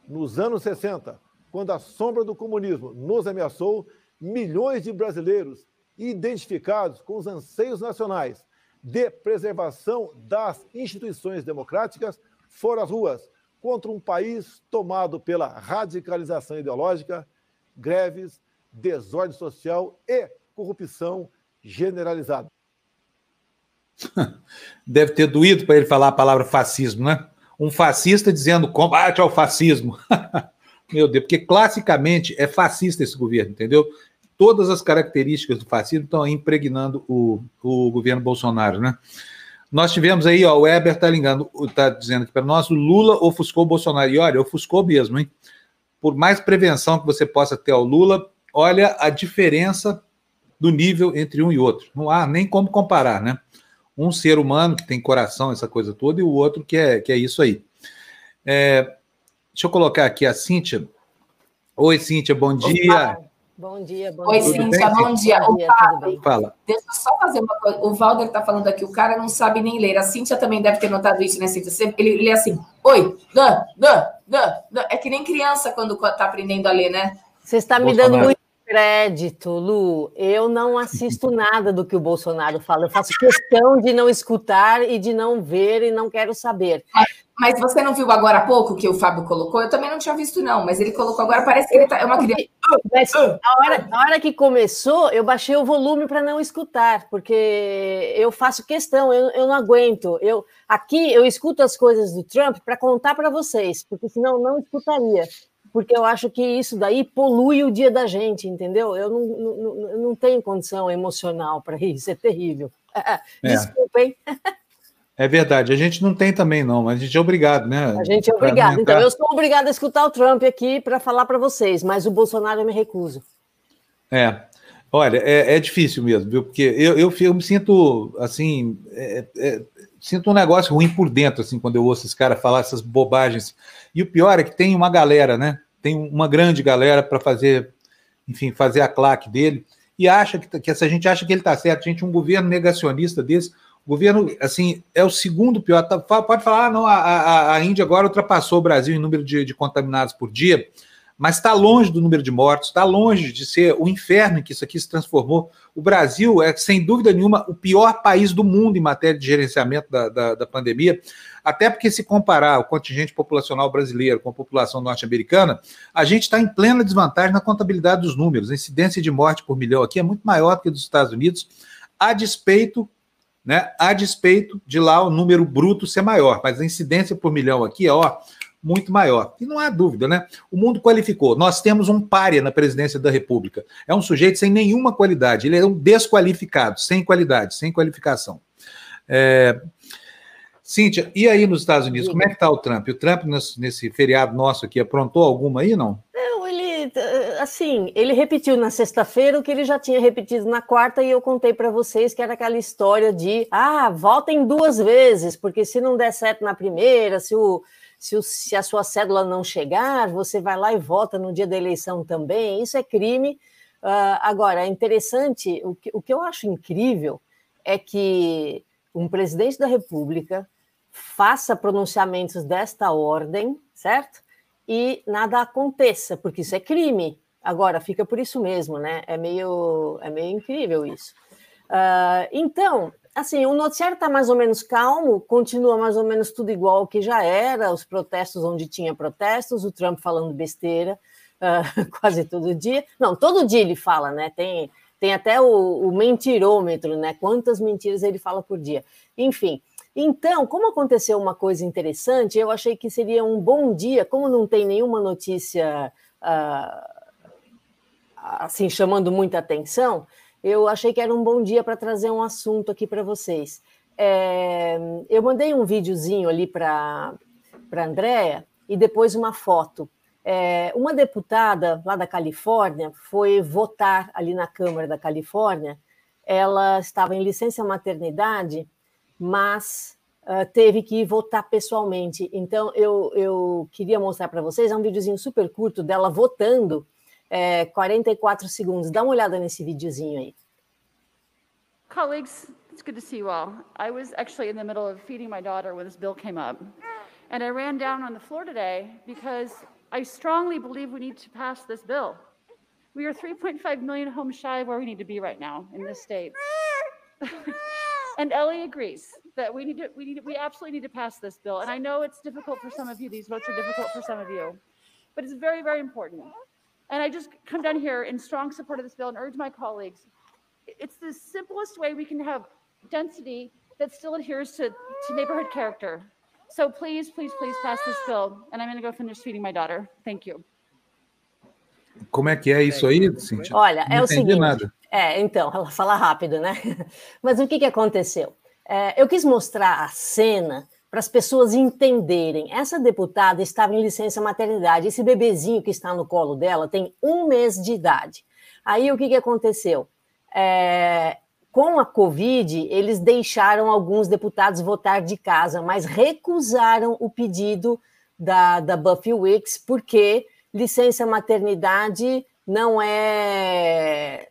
Nos anos 60, quando a sombra do comunismo nos ameaçou, milhões de brasileiros identificados com os anseios nacionais de preservação das instituições democráticas foram às ruas contra um país tomado pela radicalização ideológica, greves, desordem social e corrupção generalizada. Deve ter doído para ele falar a palavra fascismo, né? Um fascista dizendo combate ao fascismo. Meu Deus, porque classicamente é fascista esse governo, entendeu? Todas as características do fascismo estão impregnando o, o governo Bolsonaro, né? Nós tivemos aí, ó, o Weber está ligando, está dizendo que para nós o Lula ofuscou o Bolsonaro. E olha, ofuscou mesmo, hein? Por mais prevenção que você possa ter ao Lula, olha a diferença do nível entre um e outro. Não há nem como comparar, né? Um ser humano que tem coração, essa coisa toda, e o outro que é, que é isso aí. É, Deixa eu colocar aqui a Cíntia. Oi, Cíntia, bom dia. Bom dia, bom Oi, dia. Cíntia, bom dia. Bom dia Fala. Deixa eu só fazer uma coisa. O Valder está falando aqui, o cara não sabe nem ler. A Cíntia também deve ter notado isso, né, Cíntia? Ele lê assim, oi, dan, dan, dan, dan. É que nem criança quando está aprendendo a ler, né? Você está me dando muito crédito, Lu. Eu não assisto nada do que o Bolsonaro fala. Eu faço questão de não escutar e de não ver e não quero saber. Mas você não viu agora há pouco que o Fábio colocou? Eu também não tinha visto, não, mas ele colocou agora, parece que ele tá, é uma criança. Mas a hora, a hora que começou, eu baixei o volume para não escutar, porque eu faço questão, eu, eu não aguento. Eu, aqui eu escuto as coisas do Trump para contar para vocês, porque senão não escutaria. Porque eu acho que isso daí polui o dia da gente, entendeu? Eu não, não, não tenho condição emocional para isso, é terrível. É. Desculpem. É verdade, a gente não tem também, não, mas a gente é obrigado, né? A gente é obrigado. Então, eu sou obrigado a escutar o Trump aqui para falar para vocês, mas o Bolsonaro eu me recuso. É, olha, é, é difícil mesmo, viu? Porque eu, eu, eu me sinto, assim, é, é, sinto um negócio ruim por dentro, assim, quando eu ouço esse cara falar essas bobagens. E o pior é que tem uma galera, né? Tem uma grande galera para fazer, enfim, fazer a claque dele, e acha que, que essa gente acha que ele está certo, gente, um governo negacionista desse governo, assim, é o segundo pior. Tá, pode falar, ah, não, a, a, a Índia agora ultrapassou o Brasil em número de, de contaminados por dia, mas está longe do número de mortos, está longe de ser o inferno em que isso aqui se transformou. O Brasil é, sem dúvida nenhuma, o pior país do mundo em matéria de gerenciamento da, da, da pandemia, até porque, se comparar o contingente populacional brasileiro com a população norte-americana, a gente está em plena desvantagem na contabilidade dos números. A incidência de morte por milhão aqui é muito maior do que a dos Estados Unidos, a despeito né? A despeito de lá o número bruto ser maior, mas a incidência por milhão aqui é ó, muito maior. E não há dúvida, né? O mundo qualificou. Nós temos um párea na presidência da República. É um sujeito sem nenhuma qualidade. Ele é um desqualificado, sem qualidade, sem qualificação. É... Cíntia, e aí nos Estados Unidos, como é que está o Trump? O Trump, nesse, feriado nosso aqui, aprontou alguma aí, não? Ele, assim, ele repetiu na sexta-feira o que ele já tinha repetido na quarta e eu contei para vocês que era aquela história de, ah, votem duas vezes, porque se não der certo na primeira, se, o, se, o, se a sua cédula não chegar, você vai lá e vota no dia da eleição também, isso é crime. Uh, agora, é interessante, o que, o que eu acho incrível é que um presidente da República faça pronunciamentos desta ordem, certo? e nada aconteça, porque isso é crime. Agora, fica por isso mesmo, né? É meio, é meio incrível isso. Uh, então, assim, o noticiário está mais ou menos calmo, continua mais ou menos tudo igual que já era, os protestos onde tinha protestos, o Trump falando besteira uh, quase todo dia. Não, todo dia ele fala, né? Tem, tem até o, o mentirômetro, né? Quantas mentiras ele fala por dia. Enfim, então, como aconteceu uma coisa interessante, eu achei que seria um bom dia, como não tem nenhuma notícia uh, assim chamando muita atenção, eu achei que era um bom dia para trazer um assunto aqui para vocês. É, eu mandei um videozinho ali para a Andréia e depois uma foto. É, uma deputada lá da Califórnia foi votar ali na Câmara da Califórnia. Ela estava em licença maternidade, mas uh, teve que votar pessoalmente. Então, eu, eu queria mostrar para vocês, é um videozinho super curto dela votando é, 44 segundos. Dá uma olhada nesse videozinho aí. Colleagues, it's good to see you all. I was actually in the middle of feeding my daughter when this bill came up. And I ran down on the floor today because I strongly believe we need to pass this bill. We are 3.5 million homes shy of where we need to be right now in this state. and Ellie agrees that we need to, we need, we absolutely need to pass this bill. And I know it's difficult for some of you. These votes are difficult for some of you, but it's very, very important. And I just come down here in strong support of this bill and urge my colleagues. It's the simplest way we can have density that still adheres to, to neighborhood character. So please, please, please pass this bill. And I'm going to go finish feeding my daughter. Thank you. Como é que é isso aí, Cintia? Olha, é o seguinte. Nada. É, então, ela fala rápido, né? Mas o que, que aconteceu? É, eu quis mostrar a cena para as pessoas entenderem. Essa deputada estava em licença maternidade. Esse bebezinho que está no colo dela tem um mês de idade. Aí o que, que aconteceu? É, com a Covid, eles deixaram alguns deputados votar de casa, mas recusaram o pedido da, da Buffy Wicks, porque licença maternidade não é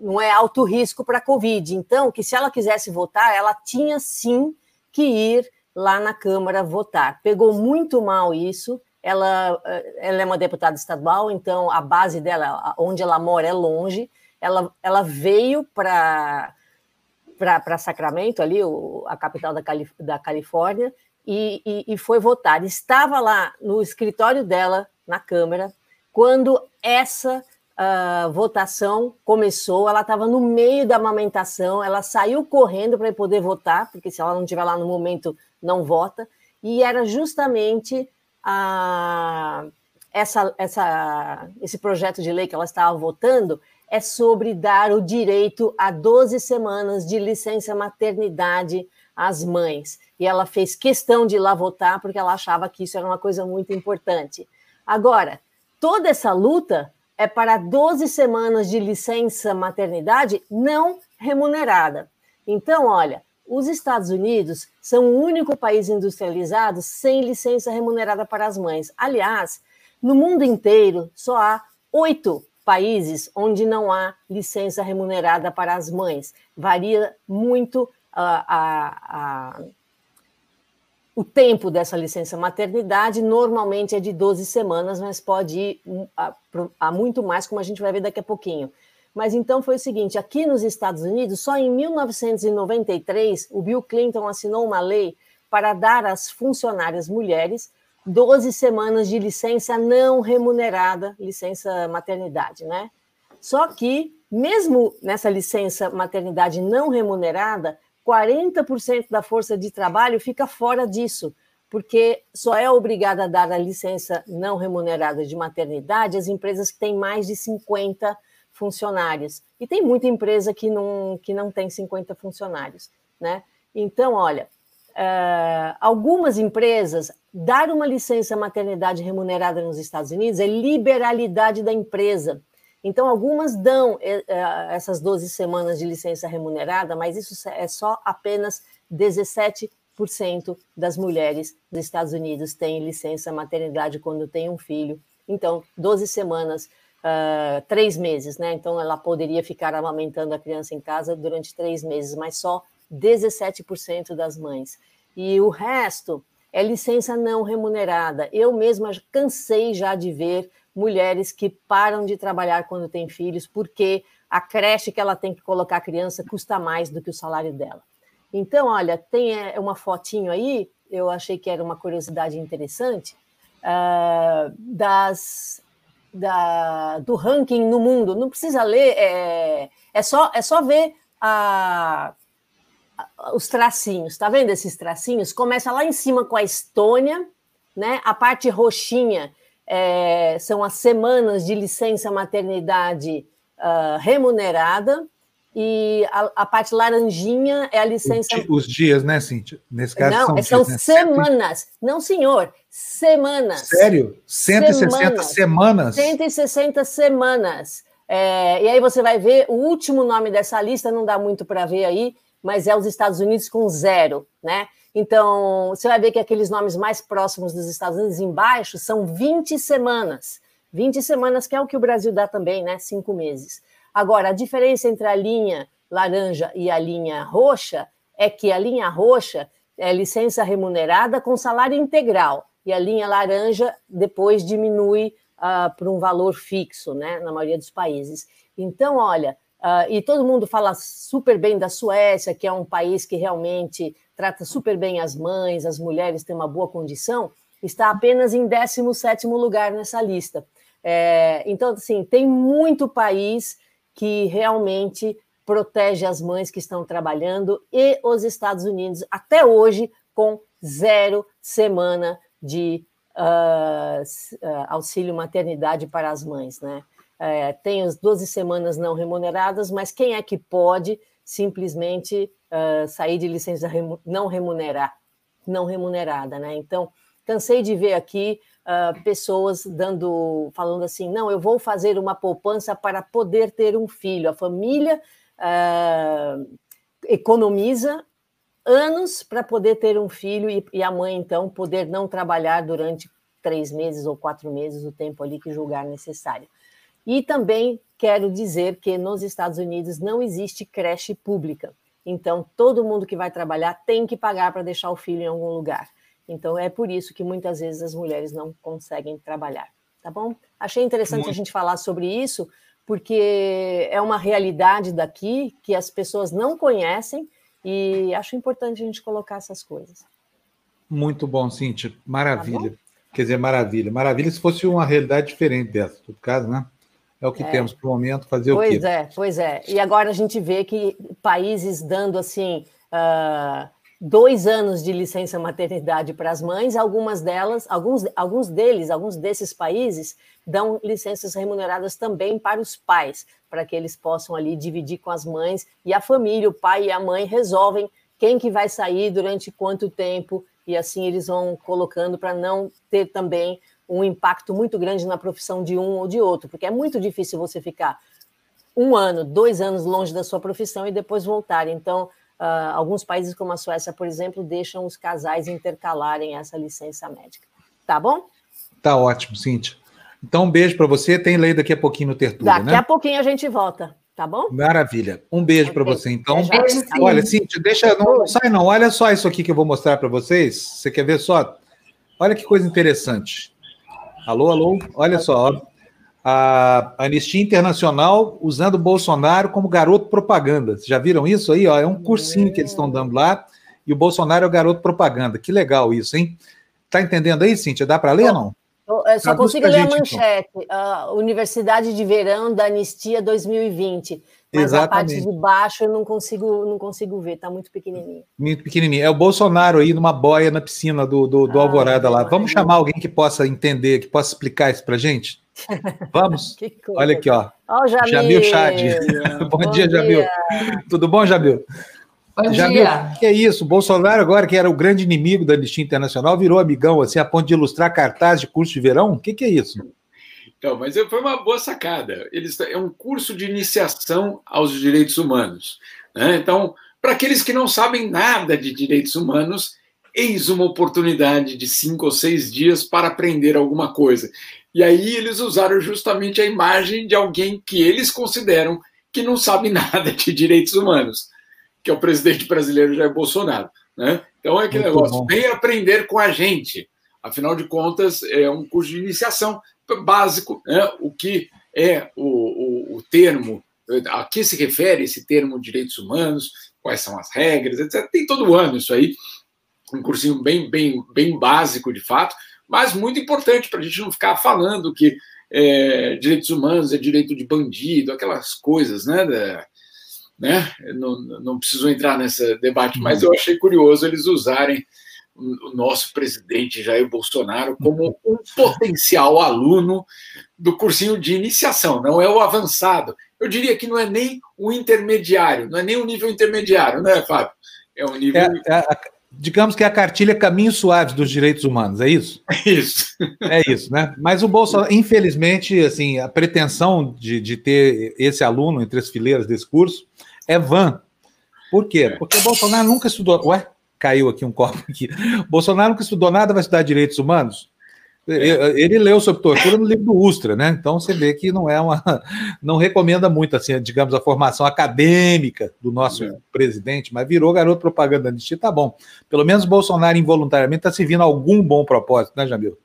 não é alto risco para a Covid. Então, que se ela quisesse votar, ela tinha sim que ir lá na Câmara votar. Pegou muito mal isso. Ela, eh, ela é uma deputada estadual, então a base dela, onde ela mora, é longe. Ela, ela veio para para Sacramento, ali, o, a capital da, Calif da Califórnia, e, e, e foi votar. Estava lá no escritório dela, na Câmara, quando essa uh, votação começou, ela estava no meio da amamentação, ela saiu correndo para poder votar, porque se ela não estiver lá no momento, não vota, e era justamente a, essa, essa, esse projeto de lei que ela estava votando é sobre dar o direito a 12 semanas de licença maternidade às mães. E ela fez questão de ir lá votar porque ela achava que isso era uma coisa muito importante. Agora, toda essa luta é para 12 semanas de licença maternidade não remunerada. Então, olha, os Estados Unidos são o único país industrializado sem licença remunerada para as mães. Aliás, no mundo inteiro só há oito países onde não há licença remunerada para as mães. Varia muito uh, a, a, o tempo dessa licença maternidade, normalmente é de 12 semanas, mas pode ir a, a muito mais, como a gente vai ver daqui a pouquinho. Mas então foi o seguinte: aqui nos Estados Unidos, só em 1993, o Bill Clinton assinou uma lei para dar às funcionárias mulheres 12 semanas de licença não remunerada, licença maternidade, né? Só que, mesmo nessa licença maternidade não remunerada, 40% da força de trabalho fica fora disso, porque só é obrigada a dar a licença não remunerada de maternidade as empresas que têm mais de 50 funcionários. E tem muita empresa que não, que não tem 50 funcionários, né? Então, olha, uh, algumas empresas, dar uma licença maternidade remunerada nos Estados Unidos é liberalidade da empresa. Então, algumas dão uh, essas 12 semanas de licença remunerada, mas isso é só apenas 17% das mulheres dos Estados Unidos têm licença maternidade quando tem um filho. Então, 12 semanas uh, três meses, né? Então ela poderia ficar amamentando a criança em casa durante três meses, mas só 17% das mães. E o resto é licença não remunerada. Eu mesma cansei já de ver mulheres que param de trabalhar quando têm filhos, porque a creche que ela tem que colocar a criança custa mais do que o salário dela. Então, olha, tem é, uma fotinho aí, eu achei que era uma curiosidade interessante, uh, das, da, do ranking no mundo. Não precisa ler, é, é, só, é só ver a, a, os tracinhos. Tá vendo esses tracinhos? Começa lá em cima com a Estônia, né? A parte roxinha é, são as semanas de licença maternidade uh, remunerada e a, a, parte laranjinha é a licença. Os dias, né, Cíntia? Nesse caso não, são, são dias, né? semanas. Não, senhor, semanas. Sério? 160 semanas. semanas? 160 semanas. É, e aí você vai ver o último nome dessa lista, não dá muito para ver aí, mas é os Estados Unidos com zero, né? Então, você vai ver que aqueles nomes mais próximos dos Estados Unidos embaixo são 20 semanas. 20 semanas, que é o que o Brasil dá também, né? Cinco meses. Agora, a diferença entre a linha laranja e a linha roxa é que a linha roxa é licença remunerada com salário integral e a linha laranja depois diminui uh, para um valor fixo, né, na maioria dos países. Então, olha, uh, e todo mundo fala super bem da Suécia, que é um país que realmente trata super bem as mães, as mulheres têm uma boa condição, está apenas em 17 lugar nessa lista. É, então, assim, tem muito país que realmente protege as mães que estão trabalhando e os Estados Unidos, até hoje, com zero semana de uh, auxílio maternidade para as mães, né? É, tem as 12 semanas não remuneradas, mas quem é que pode simplesmente uh, sair de licença não remunerar, não remunerada, né? Então, cansei de ver aqui uh, pessoas dando, falando assim, não, eu vou fazer uma poupança para poder ter um filho. A família uh, economiza anos para poder ter um filho e, e, a mãe, então, poder não trabalhar durante três meses ou quatro meses, o tempo ali que julgar necessário. E também quero dizer que nos Estados Unidos não existe creche pública. Então, todo mundo que vai trabalhar tem que pagar para deixar o filho em algum lugar. Então, é por isso que muitas vezes as mulheres não conseguem trabalhar. Tá bom? Achei interessante Muito. a gente falar sobre isso, porque é uma realidade daqui que as pessoas não conhecem e acho importante a gente colocar essas coisas. Muito bom, Cíntia. Maravilha. Tá Quer dizer, maravilha. Maravilha se fosse uma realidade diferente dessa, no caso, né? É o que é. temos para o momento, fazer pois o quê? Pois é, pois é. E agora a gente vê que países dando assim uh, dois anos de licença maternidade para as mães, algumas delas, alguns, alguns deles, alguns desses países dão licenças remuneradas também para os pais, para que eles possam ali dividir com as mães e a família, o pai e a mãe resolvem quem que vai sair durante quanto tempo e assim eles vão colocando para não ter também um impacto muito grande na profissão de um ou de outro, porque é muito difícil você ficar um ano, dois anos longe da sua profissão e depois voltar. Então, Uh, alguns países, como a Suécia, por exemplo, deixam os casais intercalarem essa licença médica. Tá bom? Tá ótimo, Cíntia. Então, um beijo para você. Tem lei daqui a pouquinho no Tertulia, daqui né? Daqui a pouquinho a gente volta, tá bom? Maravilha. Um beijo okay. para você, então. Beijo, Olha, Cíntia, deixa. Não, não sai, não. Olha só isso aqui que eu vou mostrar para vocês. Você quer ver só? Olha que coisa interessante. Alô, alô? Olha só. Ó a Anistia Internacional usando o Bolsonaro como garoto propaganda. Vocês já viram isso aí? Ó, é um cursinho que eles estão dando lá e o Bolsonaro é o garoto propaganda. Que legal isso, hein? Tá entendendo aí, Cíntia? Dá para ler ou não? Eu só consigo ler a, gente, a então. manchete. Então. Universidade de Verão da Anistia 2020. Mas Exatamente. a parte de baixo eu não consigo, não consigo ver, tá muito pequenininho. Muito pequenininho. É o Bolsonaro aí numa boia na piscina do, do, do ah, Alvorada lá. Vamos chamar alguém que possa entender, que possa explicar isso pra gente? Vamos? Olha aqui, ó. Ó, o Jamil. Jamil Chad. bom, bom, dia, dia, Jamil. Tudo bom, Jamil? Bom Jamil, dia. que é isso? O Bolsonaro, agora que era o grande inimigo da Anistia Internacional, virou amigão, assim, a ponto de ilustrar cartaz de curso de verão? O que, que é isso? Então, mas foi uma boa sacada. Eles, é um curso de iniciação aos direitos humanos. Né? Então, para aqueles que não sabem nada de direitos humanos, eis uma oportunidade de cinco ou seis dias para aprender alguma coisa. E aí eles usaram justamente a imagem de alguém que eles consideram que não sabe nada de direitos humanos, que é o presidente brasileiro Jair Bolsonaro. Né? Então é aquele Muito negócio, bom. vem aprender com a gente. Afinal de contas, é um curso de iniciação básico, né? o que é o, o, o termo, a que se refere esse termo direitos humanos, quais são as regras, etc. Tem todo ano isso aí, um cursinho bem, bem, bem básico, de fato, mas muito importante para a gente não ficar falando que é, direitos humanos é direito de bandido, aquelas coisas, né? Da, né? Não, não preciso entrar nesse debate, mas eu achei curioso eles usarem o nosso presidente Jair Bolsonaro como um potencial aluno do cursinho de iniciação, não é o avançado. Eu diria que não é nem o intermediário, não é nem o nível intermediário, né, Fábio? É o nível. É, é, digamos que é a cartilha Caminhos Suaves dos Direitos Humanos, é isso? É isso. É isso, né? Mas o Bolsonaro, infelizmente, assim, a pretensão de, de ter esse aluno entre as fileiras desse curso é vã. Por quê? Porque o Bolsonaro nunca estudou. Ué, caiu aqui um copo aqui. Bolsonaro nunca estudou nada, vai estudar direitos humanos? É. Ele leu sobre tortura no livro do Ustra, né? Então você vê que não é uma. não recomenda muito, assim, digamos, a formação acadêmica do nosso é. presidente, mas virou garoto propagandista, tá bom. Pelo menos Bolsonaro involuntariamente está servindo algum bom propósito, né, Jamil?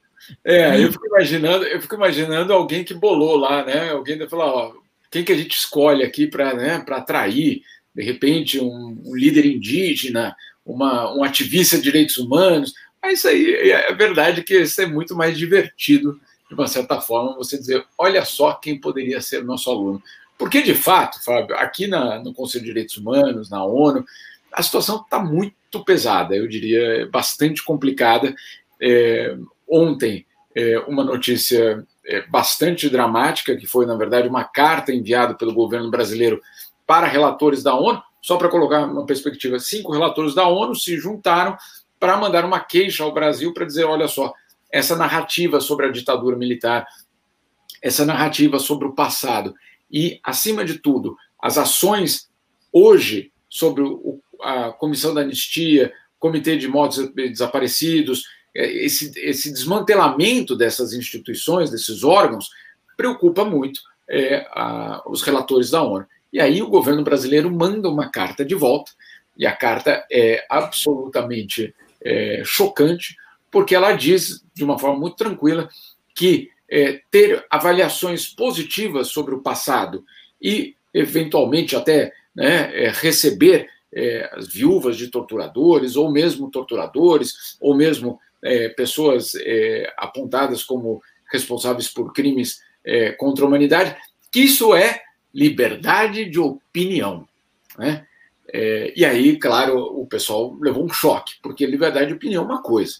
É, eu fico imaginando, eu fico imaginando alguém que bolou lá, né? Alguém que falou, ó, quem que a gente escolhe aqui para né, atrair, de repente, um, um líder indígena, uma, um ativista de direitos humanos mas isso aí é verdade que isso é muito mais divertido, de uma certa forma, você dizer, olha só quem poderia ser nosso aluno. Porque, de fato, Fábio, aqui na, no Conselho de Direitos Humanos, na ONU, a situação está muito pesada, eu diria, bastante complicada. É, ontem, é, uma notícia é, bastante dramática, que foi, na verdade, uma carta enviada pelo governo brasileiro para relatores da ONU, só para colocar uma perspectiva, cinco relatores da ONU se juntaram para mandar uma queixa ao Brasil para dizer: olha só, essa narrativa sobre a ditadura militar, essa narrativa sobre o passado e, acima de tudo, as ações hoje sobre o, a Comissão da Anistia, Comitê de Mortos Desaparecidos, é, esse, esse desmantelamento dessas instituições, desses órgãos, preocupa muito é, a, os relatores da ONU. E aí o governo brasileiro manda uma carta de volta, e a carta é absolutamente é, chocante, porque ela diz, de uma forma muito tranquila, que é, ter avaliações positivas sobre o passado e, eventualmente, até né, é, receber é, as viúvas de torturadores, ou mesmo torturadores, ou mesmo é, pessoas apontadas como responsáveis por crimes contra a humanidade, que isso é liberdade de opinião. Né? É, e aí, claro, o pessoal levou um choque, porque liberdade de opinião é uma coisa.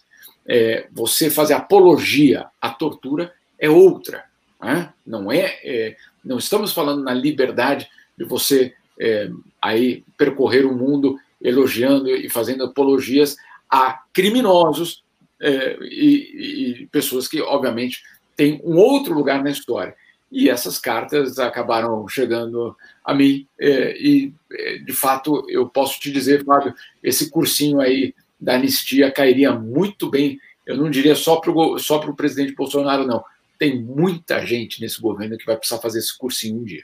É, você fazer apologia à tortura é outra. Né? Não é, é, não estamos falando na liberdade de você é, aí percorrer o mundo elogiando e fazendo apologias a criminosos é, e, e pessoas que, obviamente, têm um outro lugar na história. E essas cartas acabaram chegando a mim. É, e, é, de fato, eu posso te dizer, Fábio, esse cursinho aí da anistia cairia muito bem. Eu não diria só para o só presidente Bolsonaro, não. Tem muita gente nesse governo que vai precisar fazer esse cursinho um dia.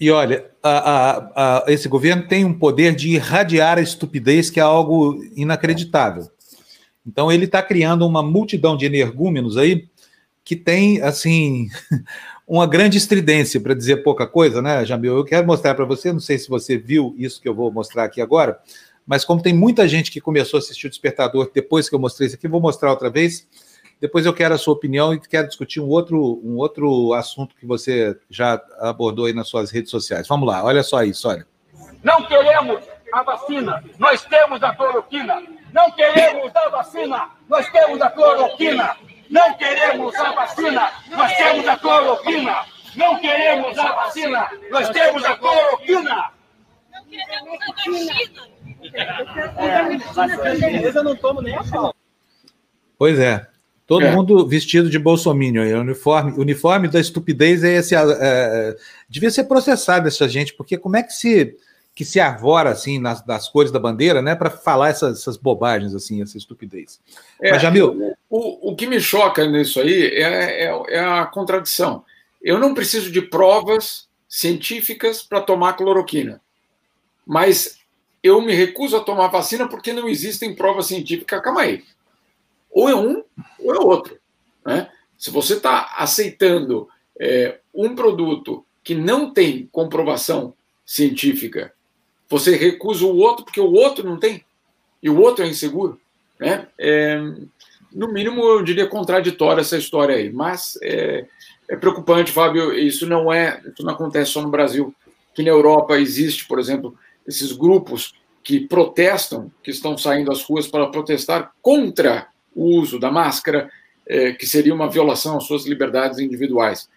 E olha, a, a, a, esse governo tem um poder de irradiar a estupidez, que é algo inacreditável. Então, ele está criando uma multidão de energúmenos aí que tem, assim, uma grande estridência, para dizer pouca coisa, né, Jamil? Eu quero mostrar para você, não sei se você viu isso que eu vou mostrar aqui agora, mas como tem muita gente que começou a assistir o Despertador depois que eu mostrei isso aqui, vou mostrar outra vez. Depois eu quero a sua opinião e quero discutir um outro, um outro assunto que você já abordou aí nas suas redes sociais. Vamos lá, olha só isso, olha. Não queremos a vacina, nós temos a cloroquina. Não queremos a vacina, nós temos a cloroquina. Não queremos a vacina, nós temos a cloroquina. Não queremos a vacina, nós temos a cloroquina. Não queremos a vacina. Eu não tomo nem a pau. Pois é. Todo é. mundo vestido de bolsominion. O uniforme, uniforme da estupidez é esse. É, é, devia ser processado essa gente, porque como é que se que se arvora assim nas, nas cores da bandeira, né, para falar essas, essas, bobagens assim, essa estupidez. É, Mas, Jamil, o, o que me choca nisso aí é, é, é a contradição. Eu não preciso de provas científicas para tomar cloroquina, mas eu me recuso a tomar vacina porque não existem provas científicas. Calma aí. Ou é um ou é outro. Né? Se você está aceitando é, um produto que não tem comprovação científica, você recusa o outro porque o outro não tem e o outro é inseguro. Né? É, no mínimo, eu diria contraditória essa história aí. Mas é, é preocupante, Fábio. Isso não é, isso não acontece só no Brasil. Que na Europa existe, por exemplo, esses grupos que protestam, que estão saindo às ruas para protestar contra o uso da máscara, é, que seria uma violação às suas liberdades individuais.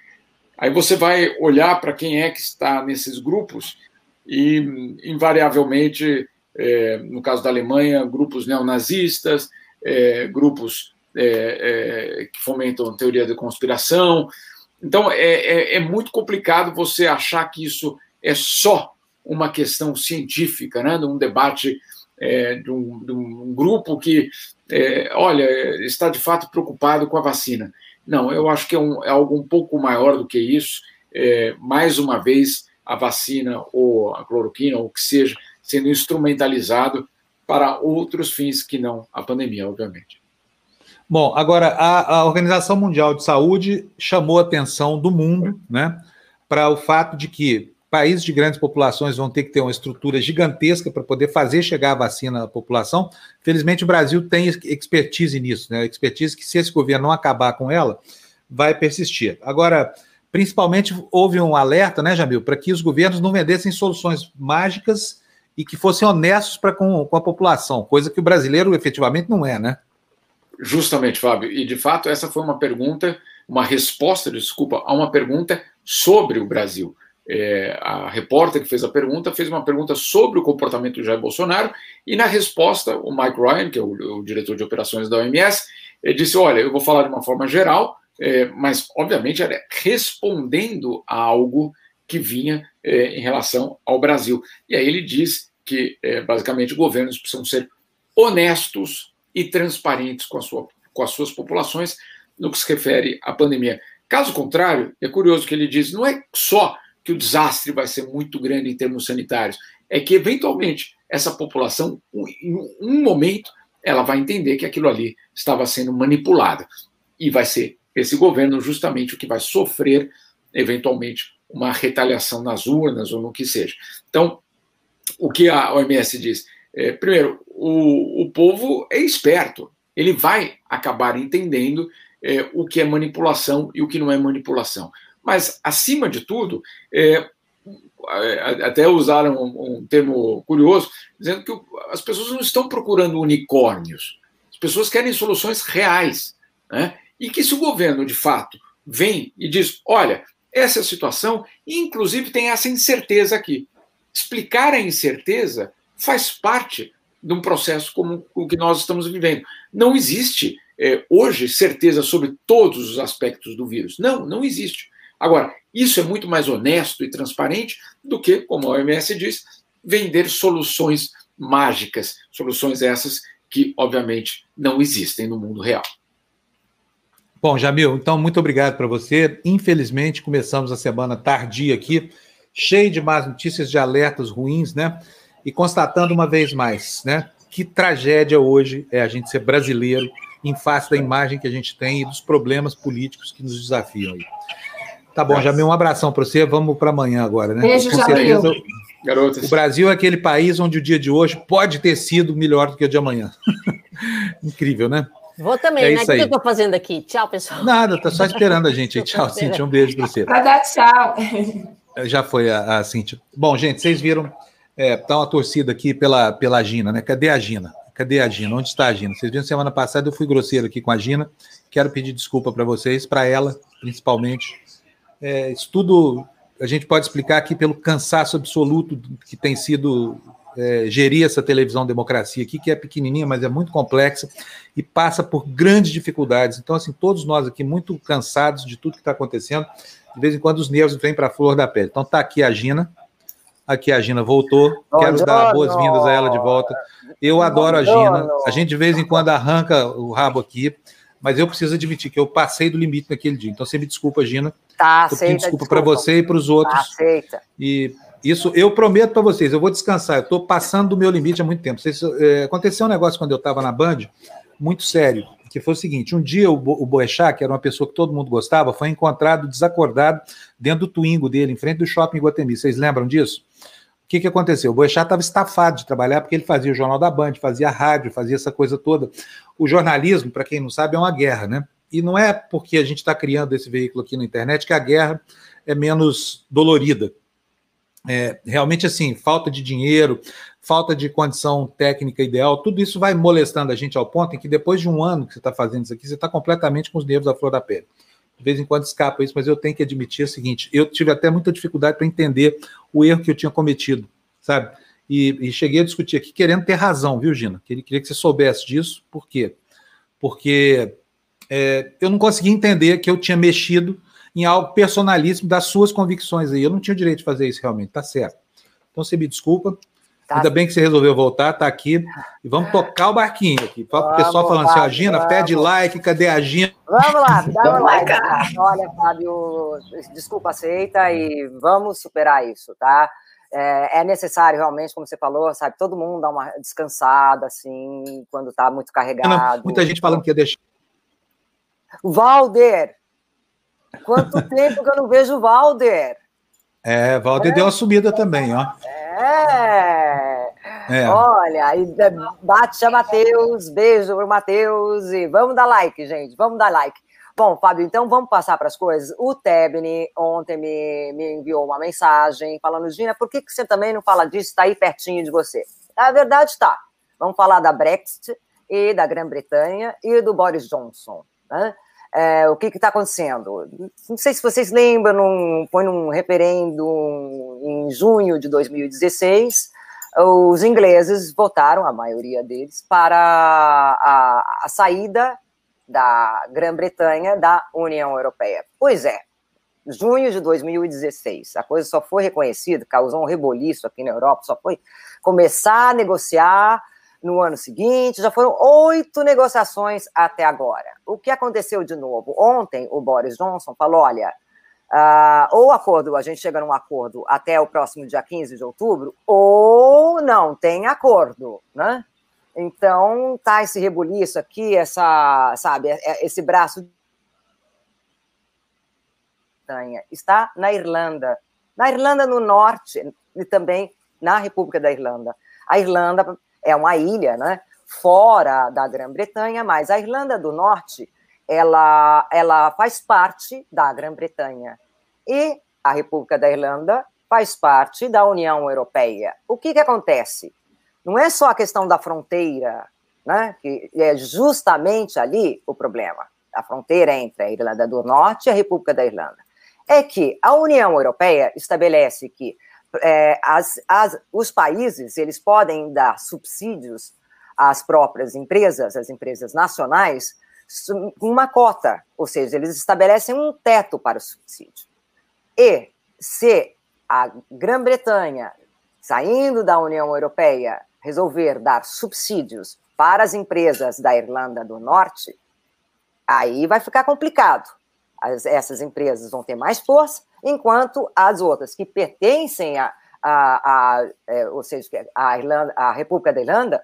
Aí você vai olhar para quem é que está nesses grupos e, invariavelmente, é, no caso da Alemanha, grupos neonazistas, é, grupos é, é, que fomentam teoria da conspiração. Então, é, é, é, muito complicado você achar que isso é só uma questão científica, né, de um debate é, de um, de, um, grupo que, é, olha, está de fato preocupado com a vacina. Não, eu acho que é, um, é algo um pouco maior do que isso. É, mais uma vez, a vacina ou a cloroquina, ou o que seja, sendo instrumentalizado para outros fins que não a pandemia, obviamente. Bom, agora a, a Organização Mundial de Saúde chamou a atenção do mundo, né, para o fato de que países de grandes populações vão ter que ter uma estrutura gigantesca para poder fazer chegar a vacina à população. Felizmente, o Brasil tem expertise nisso, né? Expertise que, se esse governo não acabar com ela, vai persistir. Agora, principalmente, houve um alerta, né, Jamil, para que os governos não vendessem soluções mágicas e que fossem honestos para com, com a população, coisa que o brasileiro efetivamente não é, né? Justamente, Fábio. E, de fato, essa foi uma pergunta, uma resposta, desculpa, a uma pergunta sobre o Brasil é, a repórter que fez a pergunta fez uma pergunta sobre o comportamento do Jair Bolsonaro e na resposta o Mike Ryan, que é o, o diretor de operações da OMS, disse: olha, eu vou falar de uma forma geral, é, mas obviamente era respondendo a algo que vinha é, em relação ao Brasil. E aí ele diz que é, basicamente governos precisam ser honestos e transparentes com, sua, com as suas populações no que se refere à pandemia. Caso contrário, é curioso que ele diz, não é só que o desastre vai ser muito grande em termos sanitários. É que, eventualmente, essa população, em um momento, ela vai entender que aquilo ali estava sendo manipulado. E vai ser esse governo justamente o que vai sofrer, eventualmente, uma retaliação nas urnas ou no que seja. Então, o que a OMS diz? É, primeiro, o, o povo é esperto, ele vai acabar entendendo é, o que é manipulação e o que não é manipulação. Mas, acima de tudo, é, até usaram um, um, termo curioso, dizendo que as pessoas não estão procurando unicórnios, as pessoas querem soluções reais. Né? E que se o governo, de fato, vem e diz: olha, essa é a situação, inclusive tem essa incerteza aqui. Explicar a incerteza faz parte de um processo como o que nós estamos vivendo. Não existe é, hoje certeza sobre todos os aspectos do vírus. Não, não existe. Agora, isso é muito mais honesto e transparente do que, como a OMS diz, vender soluções mágicas, soluções essas que, obviamente, não existem no mundo real. Bom, Jamil, então muito obrigado para você. Infelizmente, começamos a semana tardia aqui, cheio de más notícias, de alertas ruins, né? E constatando uma vez mais, né? Que tragédia hoje é a gente ser brasileiro em face da imagem que a gente tem e dos problemas políticos que nos desafiam aí. Tá bom, Jamil, um abração para você. Vamos para amanhã agora, né? Beijo, Com Jamil. Certeza, Garotas. O Brasil é aquele país onde o dia de hoje pode ter sido melhor do que o de amanhã. Incrível, né? Vou também, é né? O que eu estou fazendo aqui? Tchau, pessoal. Nada, tá só esperando a gente. Tchau, Cíntia. Um beijo para você. Vai dar tchau. Já foi a, a Cíntia. Bom, gente, vocês viram. É, tá uma torcida aqui pela, pela Gina, né? Cadê a Gina? Cadê a Gina? Onde está a Gina? Vocês viram semana passada eu fui grosseiro aqui com a Gina. Quero pedir desculpa para vocês, para ela, principalmente é, isso tudo a gente pode explicar aqui pelo cansaço absoluto que tem sido é, gerir essa televisão democracia aqui, que é pequenininha, mas é muito complexa e passa por grandes dificuldades. Então, assim, todos nós aqui muito cansados de tudo que está acontecendo. De vez em quando os nervos vêm para a flor da pele. Então, está aqui a Gina. Aqui a Gina voltou. Quero dar boas-vindas a ela de volta. Eu adoro a Gina. A gente de vez em quando arranca o rabo aqui mas eu preciso admitir que eu passei do limite naquele dia. Então você me desculpa, Gina. Tá, aceita. Desculpa para você e para os outros. Tá, aceita. E, Isso eu prometo para vocês, eu vou descansar, eu estou passando do meu limite há muito tempo. Vocês, é, aconteceu um negócio quando eu estava na Band, muito sério, que foi o seguinte: um dia o, o Boechat, que era uma pessoa que todo mundo gostava, foi encontrado desacordado dentro do Twingo dele, em frente do shopping Guatemi. Vocês lembram disso? O que, que aconteceu? O Boechat estava estafado de trabalhar porque ele fazia o Jornal da Band, fazia rádio, fazia essa coisa toda. O jornalismo, para quem não sabe, é uma guerra, né? E não é porque a gente está criando esse veículo aqui na internet que a guerra é menos dolorida. É, realmente, assim, falta de dinheiro, falta de condição técnica ideal, tudo isso vai molestando a gente ao ponto em que depois de um ano que você está fazendo isso aqui, você está completamente com os nervos à flor da pele. De vez em quando escapa isso, mas eu tenho que admitir o seguinte: eu tive até muita dificuldade para entender o erro que eu tinha cometido, sabe? E, e, cheguei a discutir aqui querendo ter razão, viu, Gina? Queria, queria que você soubesse disso. Por quê? Porque é, eu não conseguia entender que eu tinha mexido em algo personalíssimo das suas convicções aí. Eu não tinha o direito de fazer isso realmente, tá certo. Então você me desculpa. Tá. Ainda bem que você resolveu voltar, tá aqui. E vamos tocar o barquinho aqui. O pessoal falando assim, ó, Gina, vamos. pede like, cadê a Gina? Vamos lá, dá um like. Olha, Fábio, desculpa, aceita e vamos superar isso, tá? É, é, necessário realmente, como você falou, sabe, todo mundo dá uma descansada, assim, quando tá muito carregado. Muita gente falando que ia deixar. Valder! Quanto tempo que eu não vejo o Valder? É, Valder é. deu uma subida também, ó. É. é. Olha, bate a Matheus, beijo pro Matheus e vamos dar like, gente, vamos dar like. Bom, Fábio, então vamos passar para as coisas. O Tebni ontem me, me enviou uma mensagem falando, Gina, por que, que você também não fala disso? Está aí pertinho de você. A verdade está. Vamos falar da Brexit e da Grã-Bretanha e do Boris Johnson. Né? É, o que está acontecendo? Não sei se vocês lembram, num, foi num referendo em junho de 2016, os ingleses votaram, a maioria deles, para a, a saída da Grã-Bretanha da União Europeia. Pois é, junho de 2016, a coisa só foi reconhecida, causou um reboliço aqui na Europa, só foi começar a negociar no ano seguinte, já foram oito negociações até agora. O que aconteceu de novo? Ontem, o Boris Johnson falou: olha, uh, ou acordo, a gente chega num acordo até o próximo dia 15 de outubro, ou não tem acordo, né? Então, tá esse rebuliço aqui, essa, sabe, é, é, esse braço está na Irlanda, na Irlanda no norte e também na República da Irlanda. A Irlanda é uma ilha, né? Fora da Grã-Bretanha, mas a Irlanda do Norte, ela, ela faz parte da Grã-Bretanha. E a República da Irlanda faz parte da União Europeia. O que, que acontece? Não é só a questão da fronteira, né? Que é justamente ali o problema. A fronteira entre a Irlanda do Norte e a República da Irlanda. É que a União Europeia estabelece que é, as, as, os países eles podem dar subsídios às próprias empresas, às empresas nacionais, com uma cota, ou seja, eles estabelecem um teto para o subsídio. E se a Grã-Bretanha, saindo da União Europeia, resolver dar subsídios para as empresas da Irlanda do Norte, aí vai ficar complicado. As, essas empresas vão ter mais força enquanto as outras que pertencem a, a, é, ou seja, a, Irlanda, a República da Irlanda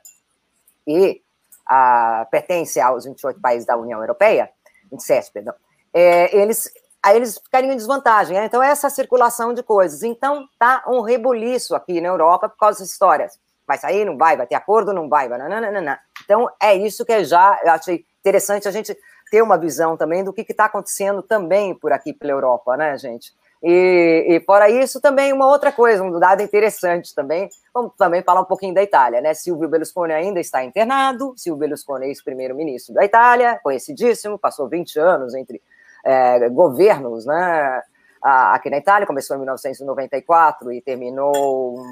e a, pertence aos 28 países da União Europeia, 27, perdão, é, eles aí eles ficariam em desvantagem. Né? Então, essa circulação de coisas. Então, tá um rebuliço aqui na Europa por causa dessas histórias. Vai sair, não vai, vai ter acordo, não vai, não. Então, é isso que já eu achei interessante a gente ter uma visão também do que está acontecendo também por aqui pela Europa, né, gente? E, e fora isso, também uma outra coisa, um dado interessante também, vamos também falar um pouquinho da Itália, né? Silvio Berlusconi ainda está internado, Silvio Berlusconi, ex-primeiro-ministro da Itália, conhecidíssimo, passou 20 anos entre é, governos, né? Aqui na Itália, começou em 1994 e terminou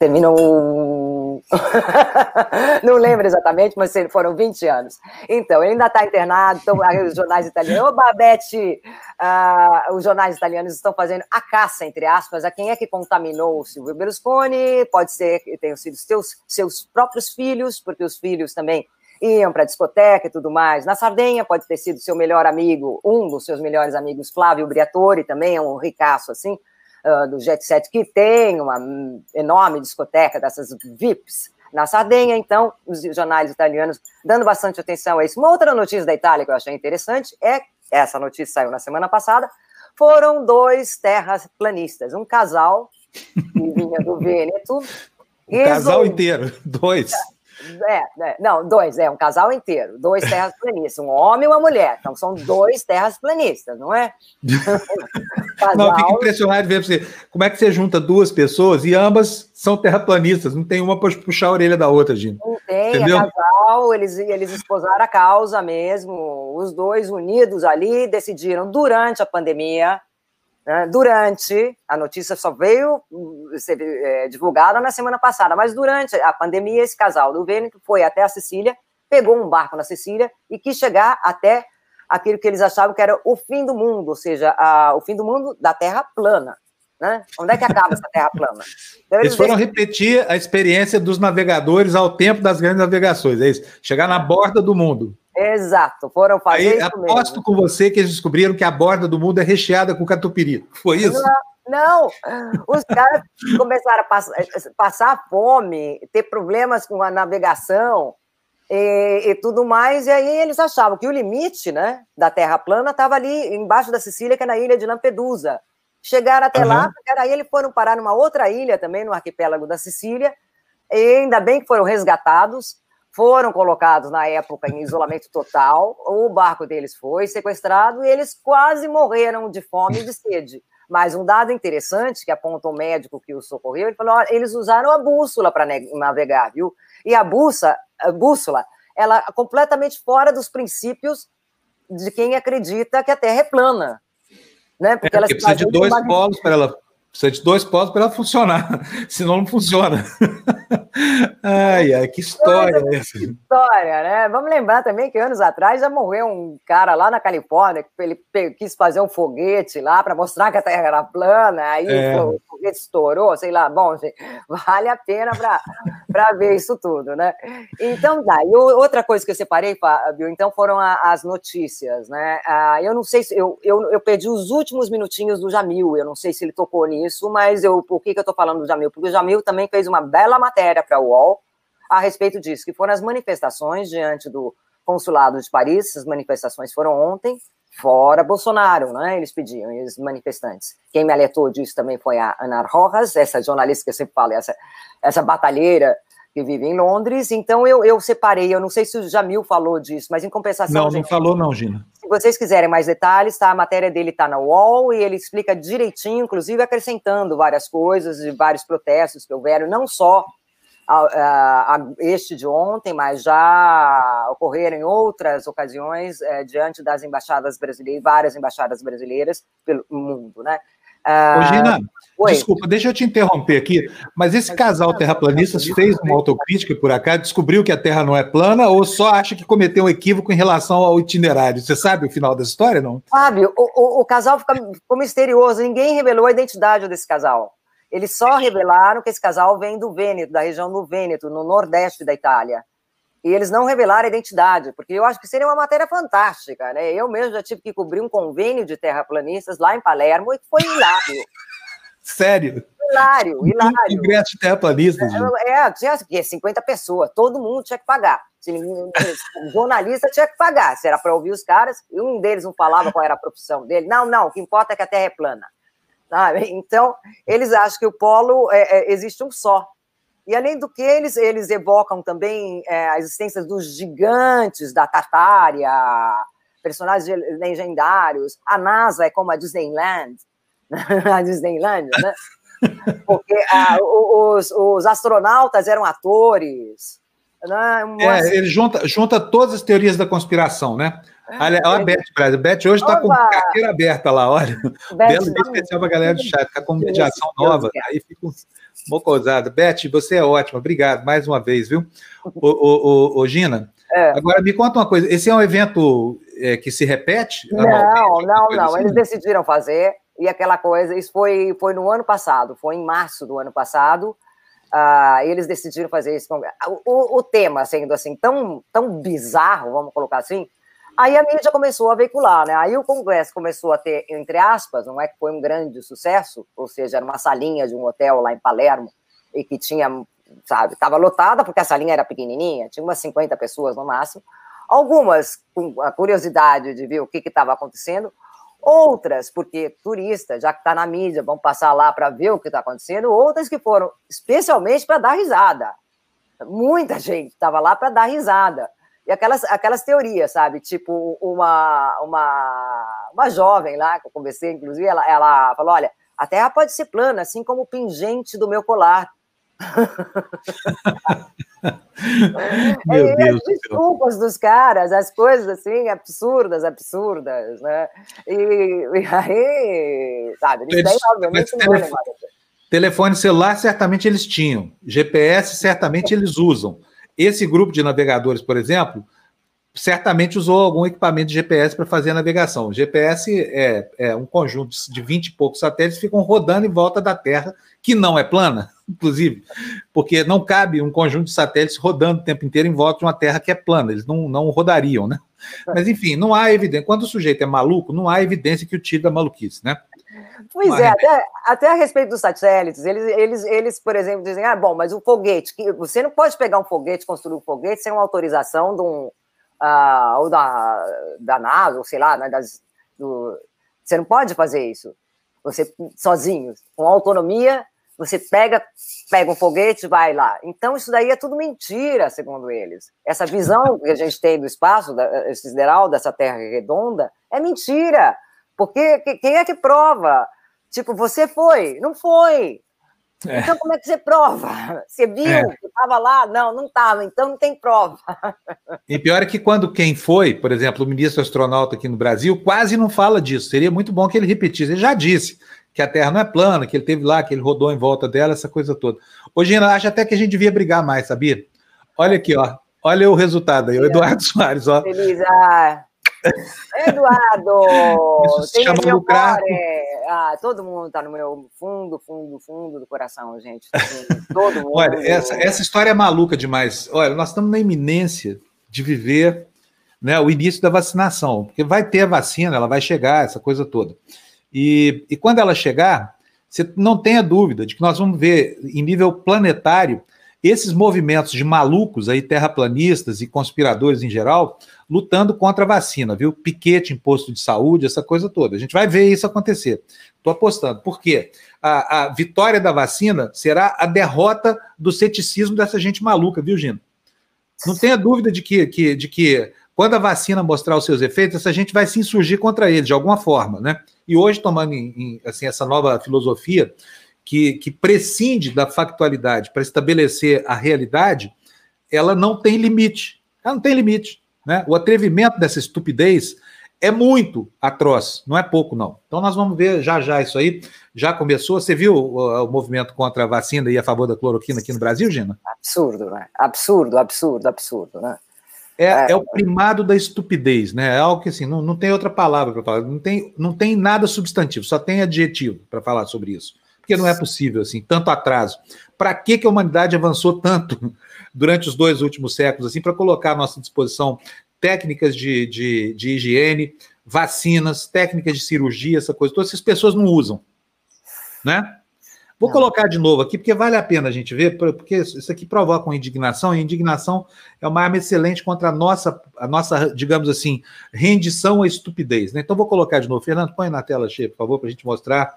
terminou. não lembro exatamente, mas foram 20 anos. Então, ele ainda está internado, então, os jornais italianos. Ô, Babette, uh, os jornais italianos estão fazendo a caça, entre aspas, a quem é que contaminou o Silvio Berlusconi. Pode ser que tenham sido seus, seus próprios filhos, porque os filhos também iam para discoteca e tudo mais. Na Sardenha pode ter sido seu melhor amigo, um dos seus melhores amigos, Flávio Briatore, também é um ricaço assim, uh, do Jet Set, que tem uma enorme discoteca dessas VIPs na Sardenha. Então, os jornais italianos dando bastante atenção a isso. Uma outra notícia da Itália que eu achei interessante é essa notícia saiu na semana passada. Foram dois terraplanistas, um casal que vinha do Vêneto. O casal inteiro, dois. É, é, não, dois, é um casal inteiro, dois terras planistas, um homem e uma mulher. Então são dois terras planistas, não é? casal... Não, fica impressionado de ver você. Como é que você junta duas pessoas e ambas são terraplanistas, não tem uma para puxar a orelha da outra, Gina. Não tem, é Entendeu? é casal, eles, eles esposaram a causa mesmo, os dois unidos ali decidiram durante a pandemia né? Durante, a notícia só veio ser é, divulgada na semana passada, mas durante a pandemia, esse casal do Vêneto foi até a Sicília, pegou um barco na Sicília e quis chegar até aquilo que eles achavam que era o fim do mundo, ou seja, a, o fim do mundo da Terra plana. Né? Onde é que acaba essa Terra plana? Então, eles, eles foram repetir a experiência dos navegadores ao tempo das grandes navegações, é isso? Chegar na borda do mundo. Exato, foram fazer Aí, isso aposto mesmo. com você que eles descobriram que a borda do mundo é recheada com catupiry. Foi isso? Não, não. os caras começaram a passar, passar fome, ter problemas com a navegação e, e, tudo mais, e aí eles achavam que o limite né, da Terra plana estava ali embaixo da Sicília, que é na ilha de Lampedusa. Chegaram até uhum. lá, aí eles foram parar numa outra ilha também, no arquipélago da Sicília, e ainda bem que foram resgatados, foram colocados na época em isolamento total, o barco deles foi sequestrado e eles quase morreram de fome e de sede. Mas um dado interessante que aponta o médico que os socorreu, ele falou: eles usaram a bússola para navegar, viu? E a, bussa, a bússola, ela é completamente fora dos princípios de quem acredita que a Terra é plana. Né? Porque, é, porque precisa de dois polos para ela Precisa de dois polos para ela funcionar, senão não funciona. ai, ai, que história é essa? Que história, né? Vamos lembrar também que anos atrás já morreu um cara lá na Califórnia que ele quis fazer um foguete lá para mostrar que a Terra era plana, aí é. foguete estourou, sei lá. Bom, gente, vale a pena para ver isso tudo, né? Então, tá. E outra coisa que eu separei, Fábio, então foram as notícias, né? Ah, eu não sei se. Eu, eu, eu perdi os últimos minutinhos do Jamil, eu não sei se ele tocou nisso isso, mas eu, por que, que eu estou falando do Jamil? Porque o Jamil também fez uma bela matéria para o UOL a respeito disso, que foram as manifestações diante do consulado de Paris, essas manifestações foram ontem, fora Bolsonaro, né? Eles pediam, os manifestantes. Quem me alertou disso também foi a Ana Rojas, essa jornalista que eu sempre falo, essa, essa batalheira que vive em Londres. Então eu, eu separei, eu não sei se o Jamil falou disso, mas em compensação. Não, gente, não falou, não, Gina. Se vocês quiserem mais detalhes, tá? A matéria dele está na UOL e ele explica direitinho, inclusive acrescentando várias coisas e vários protestos que houveram, não só a, a, este de ontem, mas já ocorreram em outras ocasiões é, diante das embaixadas brasileiras, várias embaixadas brasileiras pelo mundo, né? Ô, Gina, Oi. desculpa, deixa eu te interromper aqui, mas esse casal terraplanista fez uma autocrítica por acaso, descobriu que a Terra não é plana ou só acha que cometeu um equívoco em relação ao itinerário? Você sabe o final da história, não? Fábio, o, o, o casal ficou misterioso, ninguém revelou a identidade desse casal. Eles só revelaram que esse casal vem do Vêneto, da região do Vêneto, no nordeste da Itália e eles não revelaram a identidade, porque eu acho que seria uma matéria fantástica, né? Eu mesmo já tive que cobrir um convênio de terraplanistas lá em Palermo e foi hilário. Sério? Hilário, hilário. Um congresso de terraplanistas. É, é, tinha 50 pessoas, todo mundo tinha que pagar. O jornalista tinha que pagar, se era para ouvir os caras, e um deles não falava qual era a profissão dele. Não, não, o que importa é que a Terra é plana. Então, eles acham que o polo é, é, existe um só. E, além do que, eles, eles evocam também é, a existência dos gigantes da Tartária, personagens legendários. A NASA é como a Disneyland, a Disneyland, né? Porque ah, os, os astronautas eram atores. Né? É, ele junta, junta todas as teorias da conspiração, né? Olha, olha a Beth, Brasil. Beth hoje está com carteira aberta lá, olha. Beth, Belo dia especial para a galera do chat, está com mediação nova. Aí fica Mocosada. Beth, você é ótima, obrigado mais uma vez, viu? Ô, ô, ô, ô Gina, é. agora me conta uma coisa: esse é um evento é, que se repete? Não, não, não. Assim? Eles decidiram fazer, e aquela coisa, isso foi, foi no ano passado, foi em março do ano passado. Ah, eles decidiram fazer isso. Com... O, o, tema sendo assim tão, tão bizarro, vamos colocar assim, aí a mídia começou a veicular, né? Aí o Congresso começou a ter, entre aspas, não é que foi um grande sucesso, ou seja, era uma salinha de um hotel lá em Palermo e que tinha, sabe, estava lotada porque a salinha era pequenininha, tinha umas 50 pessoas no máximo. Algumas com a curiosidade de ver o que estava acontecendo, outras porque turistas, já que está na mídia, vão passar lá para ver o que está acontecendo, outras que foram especialmente para dar risada. Muita gente estava lá para dar risada. E aquelas, aquelas teorias, sabe? Tipo, uma, uma, uma jovem lá, que eu conversei, inclusive, ela, ela falou: olha, a Terra pode ser plana, assim como o pingente do meu colar. Meu é, Deus as desculpas dos caras, as coisas assim, absurdas, absurdas, né? E, e aí, sabe, isso daí, obviamente, não é telefone, telefone celular, certamente eles tinham. GPS, certamente eles usam. Esse grupo de navegadores, por exemplo, certamente usou algum equipamento de GPS para fazer a navegação. O GPS é, é um conjunto de 20 e poucos satélites que ficam rodando em volta da Terra, que não é plana, inclusive, porque não cabe um conjunto de satélites rodando o tempo inteiro em volta de uma Terra que é plana, eles não, não rodariam, né? Mas, enfim, não há evidência. Quando o sujeito é maluco, não há evidência que o tire da maluquice, né? Pois Mas... é, até, até a respeito dos satélites, eles, eles, eles, por exemplo, dizem, ah, bom, mas o foguete, que você não pode pegar um foguete, construir um foguete sem uma autorização de um, uh, ou da, da NASA, ou sei lá, né, das, do, você não pode fazer isso. Você sozinho, com autonomia, você pega, pega um foguete e vai lá. Então, isso daí é tudo mentira, segundo eles. Essa visão que a gente tem do espaço da, sideral, dessa Terra redonda, é mentira. Porque quem é que prova? Tipo, você foi? Não foi. É. Então, como é que você prova? Você viu é. estava lá? Não, não estava, então não tem prova. E pior é que quando quem foi, por exemplo, o ministro astronauta aqui no Brasil, quase não fala disso. Seria muito bom que ele repetisse. Ele já disse que a Terra não é plana, que ele teve lá, que ele rodou em volta dela, essa coisa toda. Hoje, eu acho até que a gente devia brigar mais, sabia? Olha aqui, ó. Olha o resultado aí, o Eduardo Soares, ó. Feliz, ah. Eduardo! Isso se chama lucrar. Ah, todo mundo está no meu fundo, fundo, fundo do coração, gente. Todo mundo. Olha, essa, essa história é maluca demais. Olha, nós estamos na iminência de viver né, o início da vacinação, porque vai ter a vacina, ela vai chegar, essa coisa toda. E, e quando ela chegar, você não tenha dúvida de que nós vamos ver, em nível planetário, esses movimentos de malucos aí, terraplanistas e conspiradores em geral, lutando contra a vacina, viu? Piquete, imposto de saúde, essa coisa toda. A gente vai ver isso acontecer. Estou apostando. Por quê? A, a, vitória da vacina será a derrota do ceticismo dessa gente maluca, viu, Gino? Não tenha dúvida de que, que, de que quando a vacina mostrar os seus efeitos, essa gente vai se insurgir contra ele de alguma forma, né? E hoje, tomando em, em, assim, essa nova filosofia, que, que prescinde da factualidade para estabelecer a realidade, ela não tem limite. Ela não tem limite. Né? O atrevimento dessa estupidez é muito atroz, não é pouco, não. Então nós vamos ver já já isso aí. Já começou. Você viu o, o movimento contra a vacina e a favor da cloroquina aqui no Brasil, Gina? Absurdo, né? Absurdo, absurdo, absurdo, né? É, é, é, o primado da estupidez, né? É algo que assim, não, não tem outra palavra para falar, não tem, não tem nada substantivo, só tem adjetivo para falar sobre isso porque não é possível assim, tanto atraso. Para que, que a humanidade avançou tanto durante os dois últimos séculos, assim, para colocar à nossa disposição técnicas de, de, de higiene, vacinas, técnicas de cirurgia, essa coisa todas, essas pessoas não usam, né? Vou não. colocar de novo aqui, porque vale a pena a gente ver, porque isso aqui provoca uma indignação, e indignação é uma arma excelente contra a nossa, a nossa, digamos assim, rendição à estupidez. Né? Então, vou colocar de novo. Fernando, põe na tela cheia, por favor, para a gente mostrar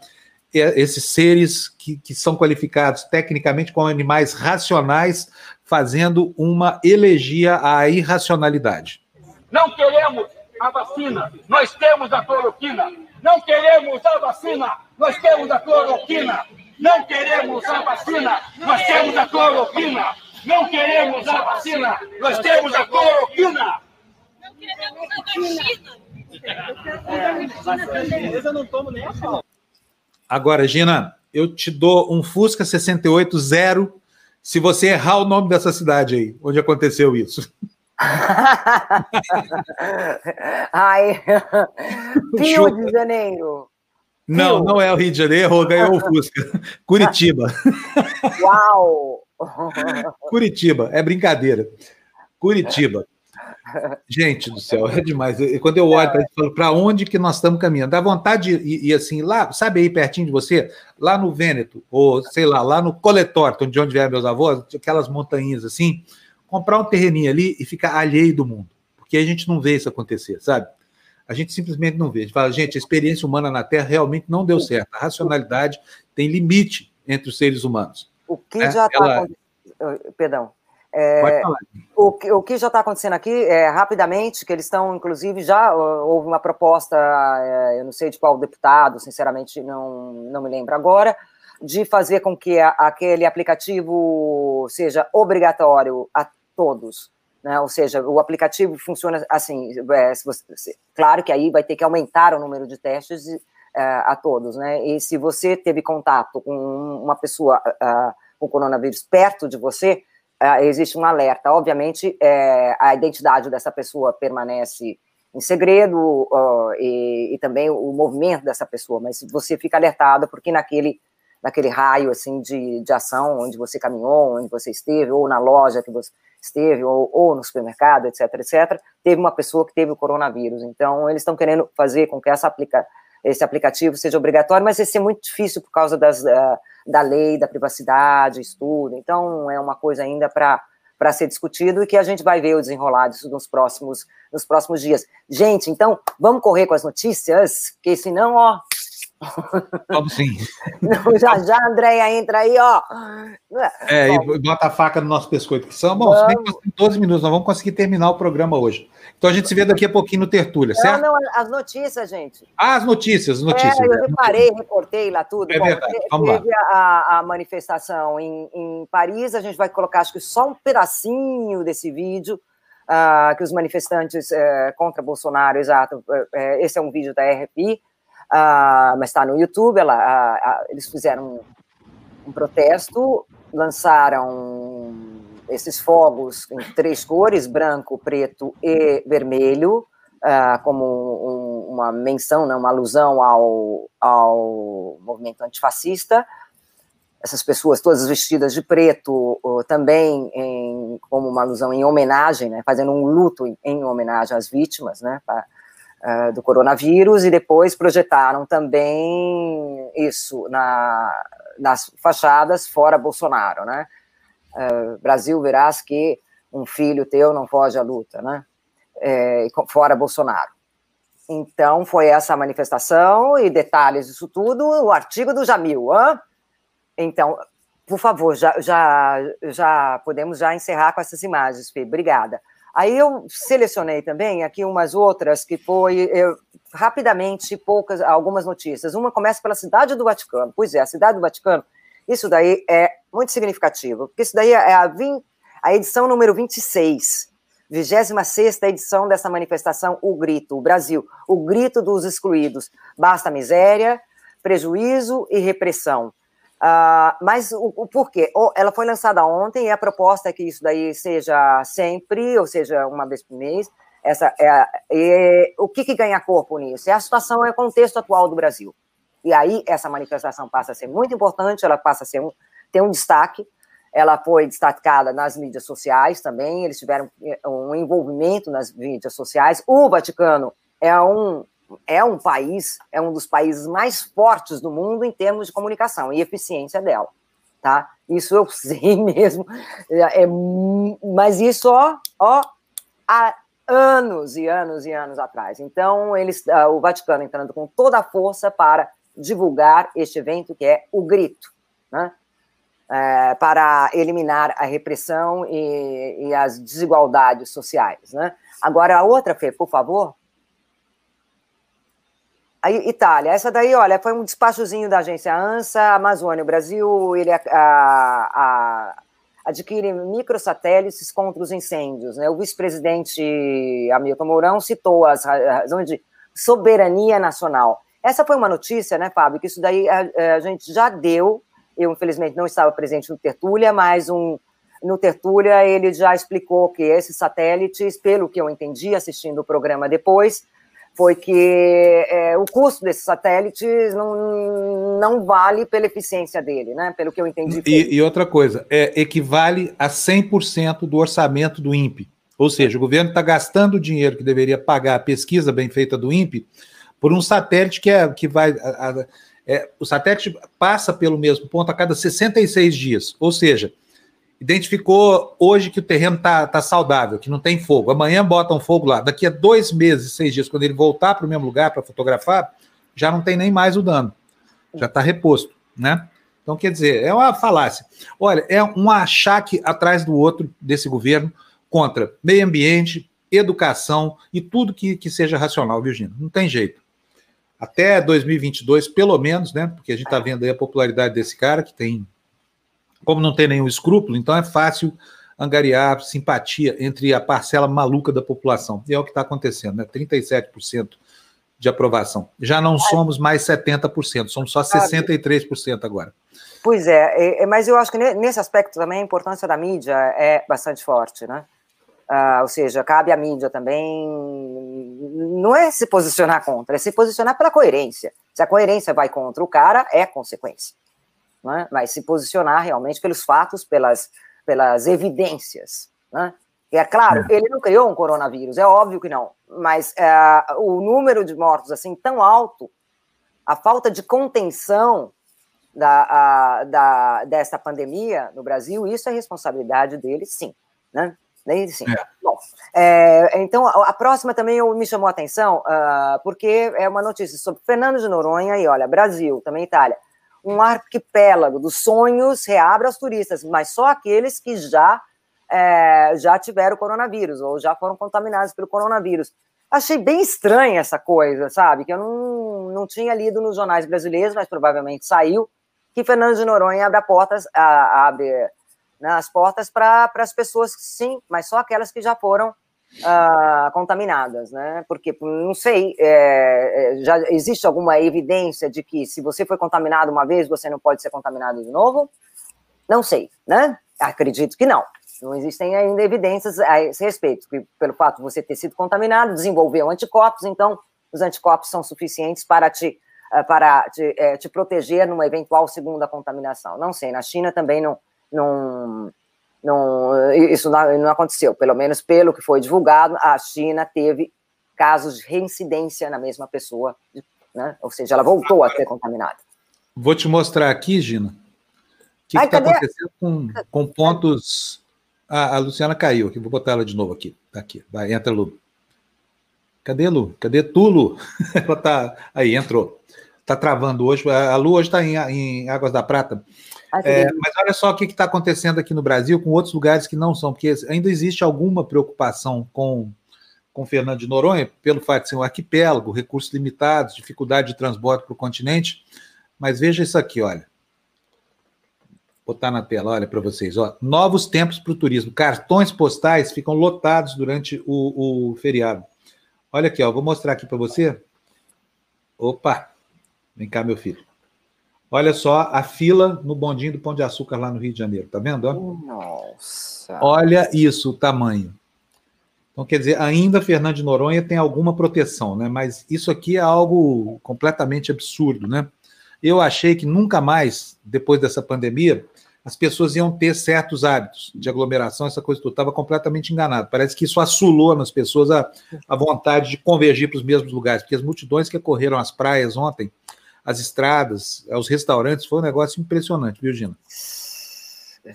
esses seres que, que são qualificados tecnicamente como animais racionais, fazendo uma elegia à irracionalidade. Não queremos a vacina, nós temos a cloroquina. Não queremos a vacina, nós temos a cloroquina. Não queremos a vacina, nós temos a cloroquina. Não queremos a vacina, nós temos a cloroquina. Não queremos a vacina. Eu não tomo nem a pau. Agora, Gina, eu te dou um Fusca 68 zero se você errar o nome dessa cidade aí, onde aconteceu isso. Ai, Rio de Janeiro. Não, não é o Rio de Janeiro, ganhou o Fusca. Curitiba. Uau! Curitiba, é brincadeira. Curitiba. Gente do céu, é demais. Quando eu olho para isso, falo, para onde que nós estamos caminhando? Dá vontade de ir, ir, assim, lá, sabe aí pertinho de você? Lá no Vêneto, ou sei lá, lá no Coletor, de onde vieram meus avós, aquelas montanhas assim, comprar um terreninho ali e ficar alheio do mundo. Porque a gente não vê isso acontecer, sabe? A gente simplesmente não vê. A gente fala, gente, a experiência humana na Terra realmente não deu certo. A racionalidade tem limite entre os seres humanos. O que é, já está ela... Perdão. É, o, que, o que já está acontecendo aqui é rapidamente, que eles estão, inclusive, já houve uma proposta, é, eu não sei de qual deputado, sinceramente não, não me lembro agora, de fazer com que a, aquele aplicativo seja obrigatório a todos. Né? Ou seja, o aplicativo funciona assim, é, você, claro que aí vai ter que aumentar o número de testes é, a todos, né? E se você teve contato com uma pessoa com coronavírus perto de você, uh, existe um alerta. Obviamente, é, a identidade dessa pessoa permanece em segredo e, e, também o movimento dessa pessoa, mas você fica alertado porque naquele naquele raio assim de, de ação onde você caminhou, onde você esteve, ou na loja que você esteve, ou, ou no supermercado, etc, etc, teve uma pessoa que teve o coronavírus. Então, eles estão querendo fazer com que essa aplica, esse aplicativo seja obrigatório, mas vai ser muito difícil por causa das, uh, da lei, da privacidade, estudo. Então, é uma coisa ainda para para ser discutido e que a gente vai ver o desenrolar disso nos próximos, nos próximos dias. Gente, então, vamos correr com as notícias, porque senão, ó, Vamos sim. Não, já já, Andréia, entra aí, ó. É, Bom. e bota a faca no nosso pescoço. Que são, bom, vamos. 12 minutos, nós vamos conseguir terminar o programa hoje. Então a gente se vê daqui a pouquinho no Tertúlia, certo? Não, não, as notícias, gente. Ah, as notícias, as notícias. É, eu reparei, reportei lá tudo. É Bom, verdade, vamos teve lá. A, a manifestação em, em Paris, a gente vai colocar, acho que só um pedacinho desse vídeo, uh, que os manifestantes uh, contra Bolsonaro, exato, uh, esse é um vídeo da RFI, uh, mas está no YouTube. Ela, uh, uh, eles fizeram um, um, protesto, lançaram esses fogos em três cores: branco, preto e vermelho, como um, uma menção, né, uma alusão ao, ao movimento antifascista. Essas pessoas todas vestidas de preto, também em, como uma alusão em homenagem, né, fazendo um luto em, em homenagem às vítimas, né, uh, do coronavírus e depois projetaram também isso na, nas fachadas fora Bolsonaro, né? Uh, Brasil, verás que um filho teu não foge à luta, né? É, fora Bolsonaro. Então, foi essa manifestação e detalhes disso tudo, o artigo do Jamil. Hein? Então, por favor, já, já, já podemos já encerrar com essas imagens, Fê. Obrigada. Aí eu selecionei também aqui umas outras que foi eu, rapidamente poucas algumas notícias. Uma começa pela cidade do Vaticano. Pois é, a cidade do Vaticano. Isso daí é muito significativo, porque isso daí é a, 20, a edição número 26, 26 edição dessa manifestação O Grito, o Brasil, o grito dos excluídos. Basta miséria, prejuízo e repressão. Uh, mas o, o, porquê? Ela foi lançada ontem e a proposta é que isso daí seja sempre, ou seja, uma vez por mês. Essa é, é o que, que ganha corpo nisso? É a situação, é o contexto atual do Brasil. E aí essa manifestação passa a ser muito importante, ela passa a ser um, ter um destaque. Ela foi destacada nas mídias sociais também, eles tiveram eh, um envolvimento nas mídias sociais. O Vaticano é um é um país, é um dos países mais fortes do mundo em termos de comunicação e eficiência dela, tá? Isso eu sei mesmo, é, mas isso, ó, ó, há anos e anos e anos atrás. Então, eles, uh, o Vaticano entrando com toda a força para divulgar este evento que é o grito, né? É, para eliminar a repressão e, e as desigualdades sociais, né? Agora, a outra, Fê, por favor. A Itália, essa daí, olha, foi um despachozinho da agência ANSA, Amazônia, o Brasil, ele a, a, adquire microsatélites contra os incêndios. Né? O vice-presidente Hamilton Mourão citou as razões de soberania nacional. Essa foi uma notícia, né, Fábio, que isso daí a, a gente já deu, eu infelizmente não estava presente no Tertúlia, mas um, no Tertúlia ele já explicou que esses satélites, pelo que eu entendi assistindo o programa depois, foi que é, o custo desses satélites não, não vale pela eficiência dele, né? Pelo que eu entendi. E, e outra coisa, é, equivale a 100% do orçamento do INPE. Ou seja, o governo está gastando o dinheiro que deveria pagar a pesquisa bem feita do INPE por um satélite que, é, que vai. A, a, é, o satélite passa pelo mesmo ponto a cada 66 dias. Ou seja, identificou hoje que o terreno está tá saudável, que não tem fogo. Amanhã botam fogo lá. Daqui a dois meses, seis dias, quando ele voltar para o mesmo lugar para fotografar, já não tem nem mais o dano. Já está reposto, né? Então, quer dizer, é uma falácia. Olha, é um achaque atrás do outro desse governo contra meio ambiente, educação e tudo que, que seja racional, Virginia. Não tem jeito. Até 2022, pelo menos, né? Porque a gente está vendo aí a popularidade desse cara, que tem como não tem nenhum escrúpulo, então é fácil angariar simpatia entre a parcela maluca da população. E é o que está acontecendo, né? 37% de aprovação. Já não somos mais 70%, somos só 63% agora. Pois é, é, é, mas eu acho que nesse aspecto também a importância da mídia é bastante forte, né? Uh, ou seja, cabe à mídia também, não é se posicionar contra, é se posicionar pela coerência. Se a coerência vai contra o cara, é consequência né? mas se posicionar realmente pelos fatos, pelas, pelas evidências. Né? E é claro, é. ele não criou um coronavírus, é óbvio que não, mas é, o número de mortos assim tão alto, a falta de contenção da, a, da, dessa pandemia no Brasil, isso é responsabilidade dele, sim. Né? Dele, sim. É. Bom, é, então, a, a, próxima também me chamou a atenção, uh, porque é uma notícia sobre Fernando de Noronha e, olha, Brasil, também Itália um arquipélago dos sonhos reabre aos turistas, mas só aqueles que já é, já tiveram coronavírus ou já foram contaminados pelo coronavírus. Achei bem estranha essa coisa, sabe? Que eu não, não tinha lido nos jornais brasileiros, mas provavelmente saiu, que Fernando de Noronha abre, portas, a, abre né, as portas para as pessoas, sim, mas só aquelas que já foram uh, contaminadas, né? Porque, não sei, é, é, já existe alguma evidência de que se você foi contaminado uma vez, você não pode ser contaminado de novo? Não sei, né? Acredito que não. Não existem ainda evidências a esse respeito, pelo fato de você ter sido contaminado, desenvolveu anticorpos, então os anticorpos são suficientes para te, ah, para te, é, te proteger numa eventual segunda contaminação. Não sei, na China também não, não, não, isso não, não aconteceu, pelo menos pelo que foi divulgado, a China teve casos de reincidência na mesma pessoa, né? ou seja, ela voltou a ser contaminada. Vou te mostrar aqui, Gina, o que está acontecendo com, com pontos. Ah, a Luciana caiu aqui, vou botar ela de novo aqui. Tá aqui, vai, entra, Lu. Cadê Lu? Cadê tu, Lu? ela tá. Aí, entrou. Está travando hoje. A Lu hoje está em, em Águas da Prata. É, mas olha só o que está acontecendo aqui no Brasil com outros lugares que não são, porque ainda existe alguma preocupação com, com Fernando de Noronha, pelo fato de ser um arquipélago, recursos limitados, dificuldade de transporte para o continente. Mas veja isso aqui, olha. Vou botar na tela, olha para vocês. Ó. Novos tempos para o turismo. Cartões postais ficam lotados durante o, o feriado. Olha aqui, ó, vou mostrar aqui para você. Opa! Vem cá, meu filho. Olha só a fila no bondinho do Pão de Açúcar lá no Rio de Janeiro, tá vendo? Nossa. Olha isso, o tamanho. Então, quer dizer, ainda Fernando de Noronha tem alguma proteção, né? Mas isso aqui é algo completamente absurdo, né? Eu achei que nunca mais, depois dessa pandemia, as pessoas iam ter certos hábitos de aglomeração, essa coisa tudo. Estava completamente enganado. Parece que isso assulou nas pessoas a, a vontade de convergir para os mesmos lugares, porque as multidões que correram às praias ontem as estradas, os restaurantes, foi um negócio impressionante, viu, Gina?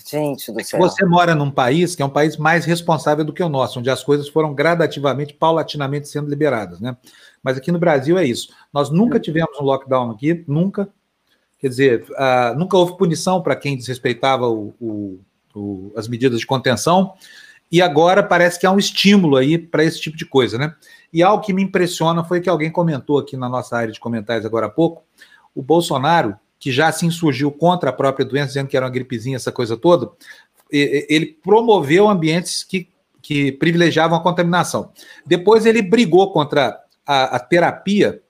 Gente do céu. Você mora num país que é um país mais responsável do que o nosso, onde as coisas foram gradativamente, paulatinamente sendo liberadas, né? Mas aqui no Brasil é isso. Nós nunca tivemos um lockdown aqui, nunca. Quer dizer, uh, nunca houve punição para quem desrespeitava o, o, o, as medidas de contenção. E agora parece que há um estímulo aí para esse tipo de coisa, né? E algo que me impressiona foi que alguém comentou aqui na nossa área de comentários agora há pouco, o Bolsonaro, que já se insurgiu contra a própria doença, dizendo que era uma gripezinha, essa coisa toda, ele promoveu ambientes que, que privilegiavam a contaminação. Depois ele brigou contra a, a terapia,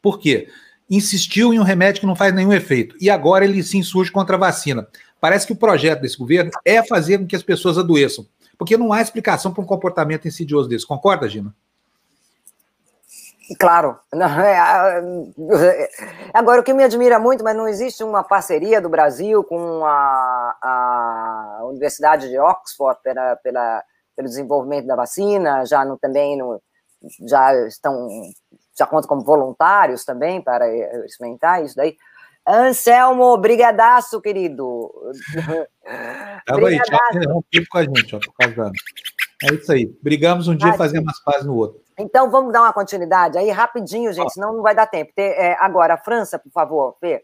por quê? Insistiu em um remédio que não faz nenhum efeito. E agora ele se insurge contra a vacina. Parece que o projeto desse governo é fazer com que as pessoas adoeçam. Porque não há explicação para um comportamento insidioso desse. Concorda, Gina? Claro. Agora, o que me admira muito, mas não existe uma parceria do Brasil com a, a Universidade de Oxford pela, pela, pelo desenvolvimento da vacina, já no, também no, já estão, já contam como voluntários também para experimentar isso daí. Anselmo, brigadaço, querido. Tava aí, tchau, com a gente, ó, por causa da... É isso aí. Brigamos um dia e fazemos as pazes no outro. Então, vamos dar uma continuidade aí, rapidinho, gente, senão não vai dar tempo. É, agora, França, por favor, Fê.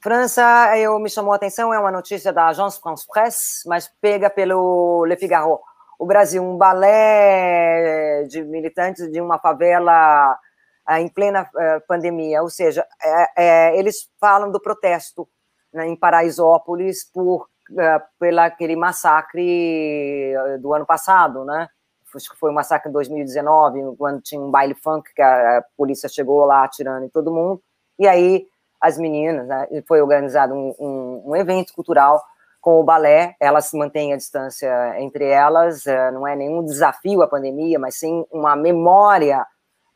França, eu me chamou a atenção, é uma notícia da Agence France Presse, mas pega pelo Le Figaro. O Brasil, um balé de militantes de uma favela em plena eh, pandemia, ou seja, é, é, eles falam do protesto né, em Paraisópolis por uh, pela aquele massacre do ano passado, né? Acho que foi um massacre em 2019, quando tinha um baile funk que a, a polícia chegou lá atirando em todo mundo. E aí as meninas, né, foi organizado um, um, um, evento cultural com o balé, elas mantêm a distância entre elas, não é nenhum desafio à pandemia, mas sim uma memória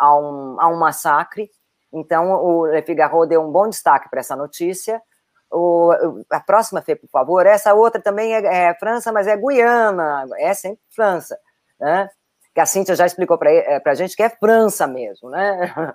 a um, a um massacre. Então, o Le Figaro deu um bom destaque para essa notícia. O, a próxima, Fê, por favor. Essa outra também é, é, França, mas é Guiana, é sempre França, né? Que a Cíntia já explicou para é, a gente que é França mesmo, né?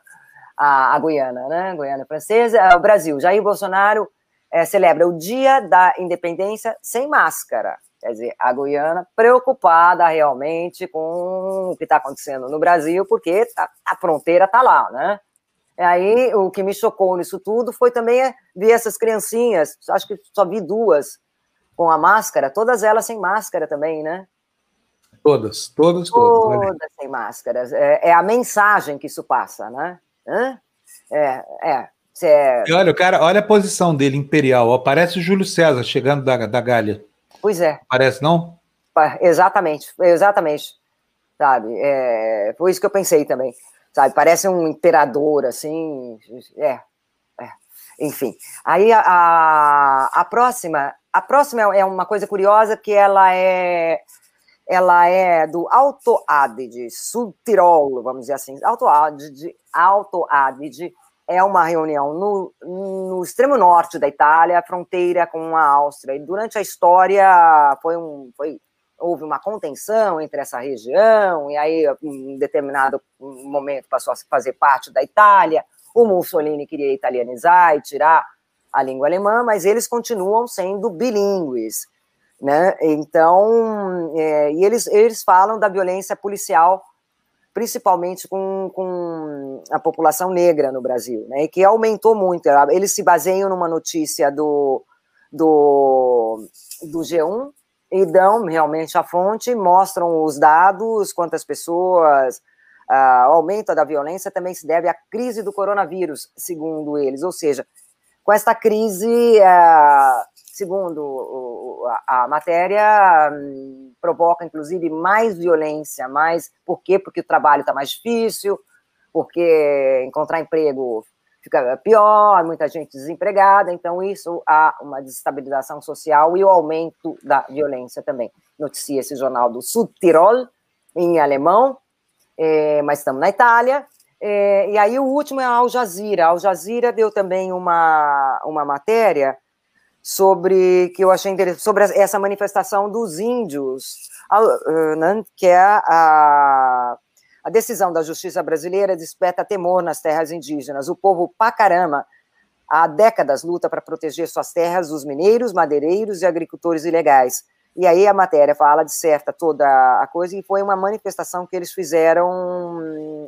A, a Guiana, né? A Guiana francesa. O Brasil, Jair Bolsonaro é, celebra o Dia da Independência sem máscara. Quer dizer, a Guiana preocupada realmente com o que está acontecendo no Brasil, porque a, a fronteira está lá, né? E aí, o que me chocou nisso tudo foi também ver essas criancinhas, acho que só vi duas com a máscara, todas elas sem máscara também, né? Todas, todas, todas. Todas né? sem máscaras. É, é, a mensagem que isso passa, né? Hã? É, é. é... E olha, o cara, olha a posição dele, imperial. Ó, parece o Júlio César chegando da, da Gália. Pois é. Parece, não? Exatamente, exatamente. Sabe? É, foi isso que eu pensei também. Sabe? Parece um imperador, assim. É. é. Enfim. Aí a, a, a próxima. A próxima é uma coisa curiosa que ela é ela é do Alto Adige, Sul Tirol, vamos dizer assim. Alto Adige, Alto Adige é uma reunião no, no extremo norte da Itália, fronteira com a Áustria. E durante a história foi um, foi, houve uma contenção entre essa região, e aí, em determinado momento, passou a fazer parte da Itália. O Mussolini queria italianizar e tirar a língua alemã, mas eles continuam sendo bilíngues. Né? Então, é, e eles, eles falam da violência policial principalmente com, com a população negra no Brasil, né, e que aumentou muito. Eles se baseiam numa notícia do, do, do G1 e dão realmente a fonte, mostram os dados, quantas pessoas. Uh, o aumento da violência também se deve à crise do coronavírus, segundo eles. Ou seja, com esta crise, uh, segundo a, a matéria, um, provoca, inclusive, mais violência, mais. Por quê? Porque o trabalho está mais difícil, porque encontrar emprego fica pior, muita gente desempregada, então isso há uma desestabilização social e o aumento da violência também. Noticia esse jornal do Südtirol, em alemão, é, mas estamos na Itália. É, e aí o último é a Al Jazeera. A Al Jazeera deu também uma, uma matéria sobre que eu achei interessante sobre essa manifestação dos índios, né, que é a, a decisão da justiça brasileira desperta temor nas terras indígenas. O povo pacarama há décadas luta para proteger suas terras dos mineiros, madeireiros e agricultores ilegais. E aí a matéria fala, disserta toda a coisa, e foi uma manifestação que eles fizeram,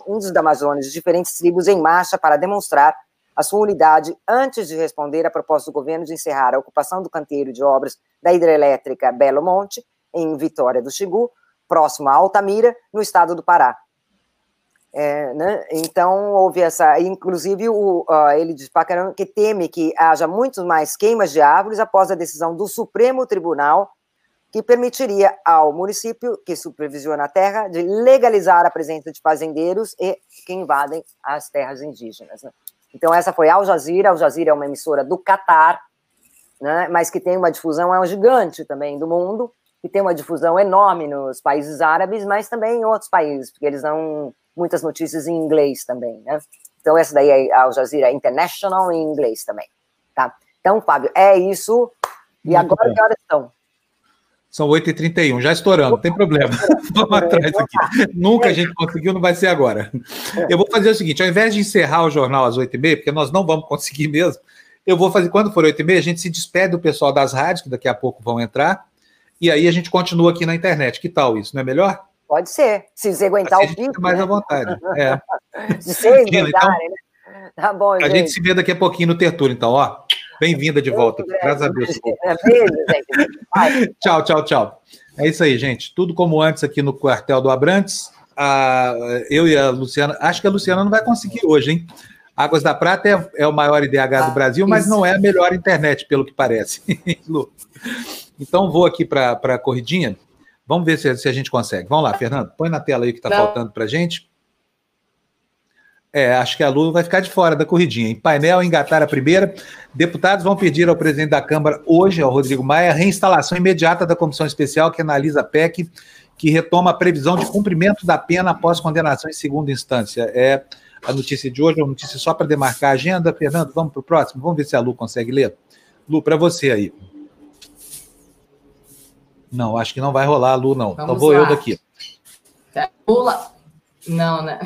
índios da Amazônia, de diferentes tribos, em marcha para demonstrar a sua unidade antes de responder à proposta do governo de encerrar a ocupação do canteiro de obras da hidrelétrica Belo Monte, em Vitória do Xingu, próximo a Altamira, no estado do Pará. É, né? Então, houve essa. Inclusive, o, uh, ele diz que teme que haja muitos mais queimas de árvores após a decisão do Supremo Tribunal, que permitiria ao município que supervisiona a terra de legalizar a presença de fazendeiros e que invadem as terras indígenas. Né? Então, essa foi Al Jazeera. Al Jazeera é uma emissora do Catar, né, mas que tem uma difusão, é um gigante também do mundo, que tem uma difusão enorme nos países árabes, mas também em outros países, porque eles não, muitas notícias em inglês também, né? Então, essa daí é Al Jazeera International em inglês também, tá? Então, Fábio, é isso. E Muito agora bom. que horas são? São 8h31, já estourando, não tem problema. Vamos atrás aqui. Nunca a gente conseguiu, não vai ser agora. Eu vou fazer o seguinte: ao invés de encerrar o jornal às 8h30, porque nós não vamos conseguir mesmo, eu vou fazer, quando for 8h30, a gente se despede do pessoal das rádios, que daqui a pouco vão entrar, e aí a gente continua aqui na internet. Que tal isso? Não é melhor? Pode ser. Se você aguentar assim o pico. mais né? à vontade. É. Se vocês então, né? Tá bom, A gente. gente se vê daqui a pouquinho no Tertúlio, então, ó. Bem-vinda de volta. Graças a Deus. Beijo, tchau, tchau, tchau. É isso aí, gente. Tudo como antes aqui no quartel do Abrantes. Ah, eu e a Luciana. Acho que a Luciana não vai conseguir hoje, hein? Águas da Prata é, é o maior IDH do Brasil, mas não é a melhor internet, pelo que parece. Então, vou aqui para a corridinha. Vamos ver se, se, a gente consegue. Vamos lá, Fernando. Põe na tela aí o que está faltando para a gente. É, acho que a Lu vai ficar de fora da corridinha. Em painel, engatar a primeira. Deputados vão pedir ao presidente da Câmara, hoje, ao Rodrigo Maia, a reinstalação imediata da comissão especial que analisa a PEC, que retoma a previsão de cumprimento da pena após condenação em segunda instância. É a notícia de hoje, é uma notícia só para demarcar a agenda. Fernando, vamos para o próximo? Vamos ver se a Lu consegue ler. Lu, para você aí. Não, acho que não vai rolar a Lu, não. Vamos então vou lá. eu daqui. Lula. Não, né?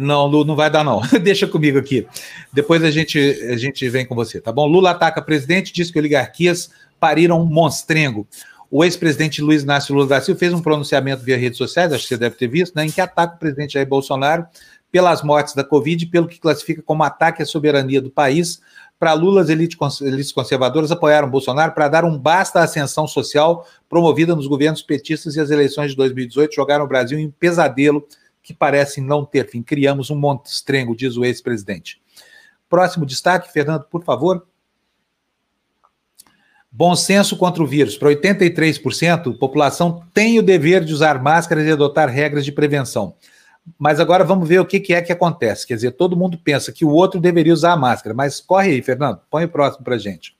Não, Lu, não vai dar, não. Deixa comigo aqui. Depois a gente, a gente vem com você, tá bom? Lula ataca presidente, diz que oligarquias pariram um monstrengo. O ex-presidente Luiz Inácio Lula da Silva fez um pronunciamento via redes sociais, acho que você deve ter visto, né, em que ataca o presidente Jair Bolsonaro pelas mortes da Covid, pelo que classifica como ataque à soberania do país. Para Lula, as elites conservadoras apoiaram Bolsonaro para dar um basta à ascensão social promovida nos governos petistas e as eleições de 2018 jogaram o Brasil em um pesadelo que parece não ter fim. Criamos um monstrengo, diz o ex-presidente. Próximo destaque, Fernando, por favor. Bom senso contra o vírus. Para 83%, a população tem o dever de usar máscaras e adotar regras de prevenção. Mas agora vamos ver o que, é que acontece. Quer dizer, todo mundo pensa que o outro deveria usar a máscara, mas corre aí, Fernando, põe o próximo para gente.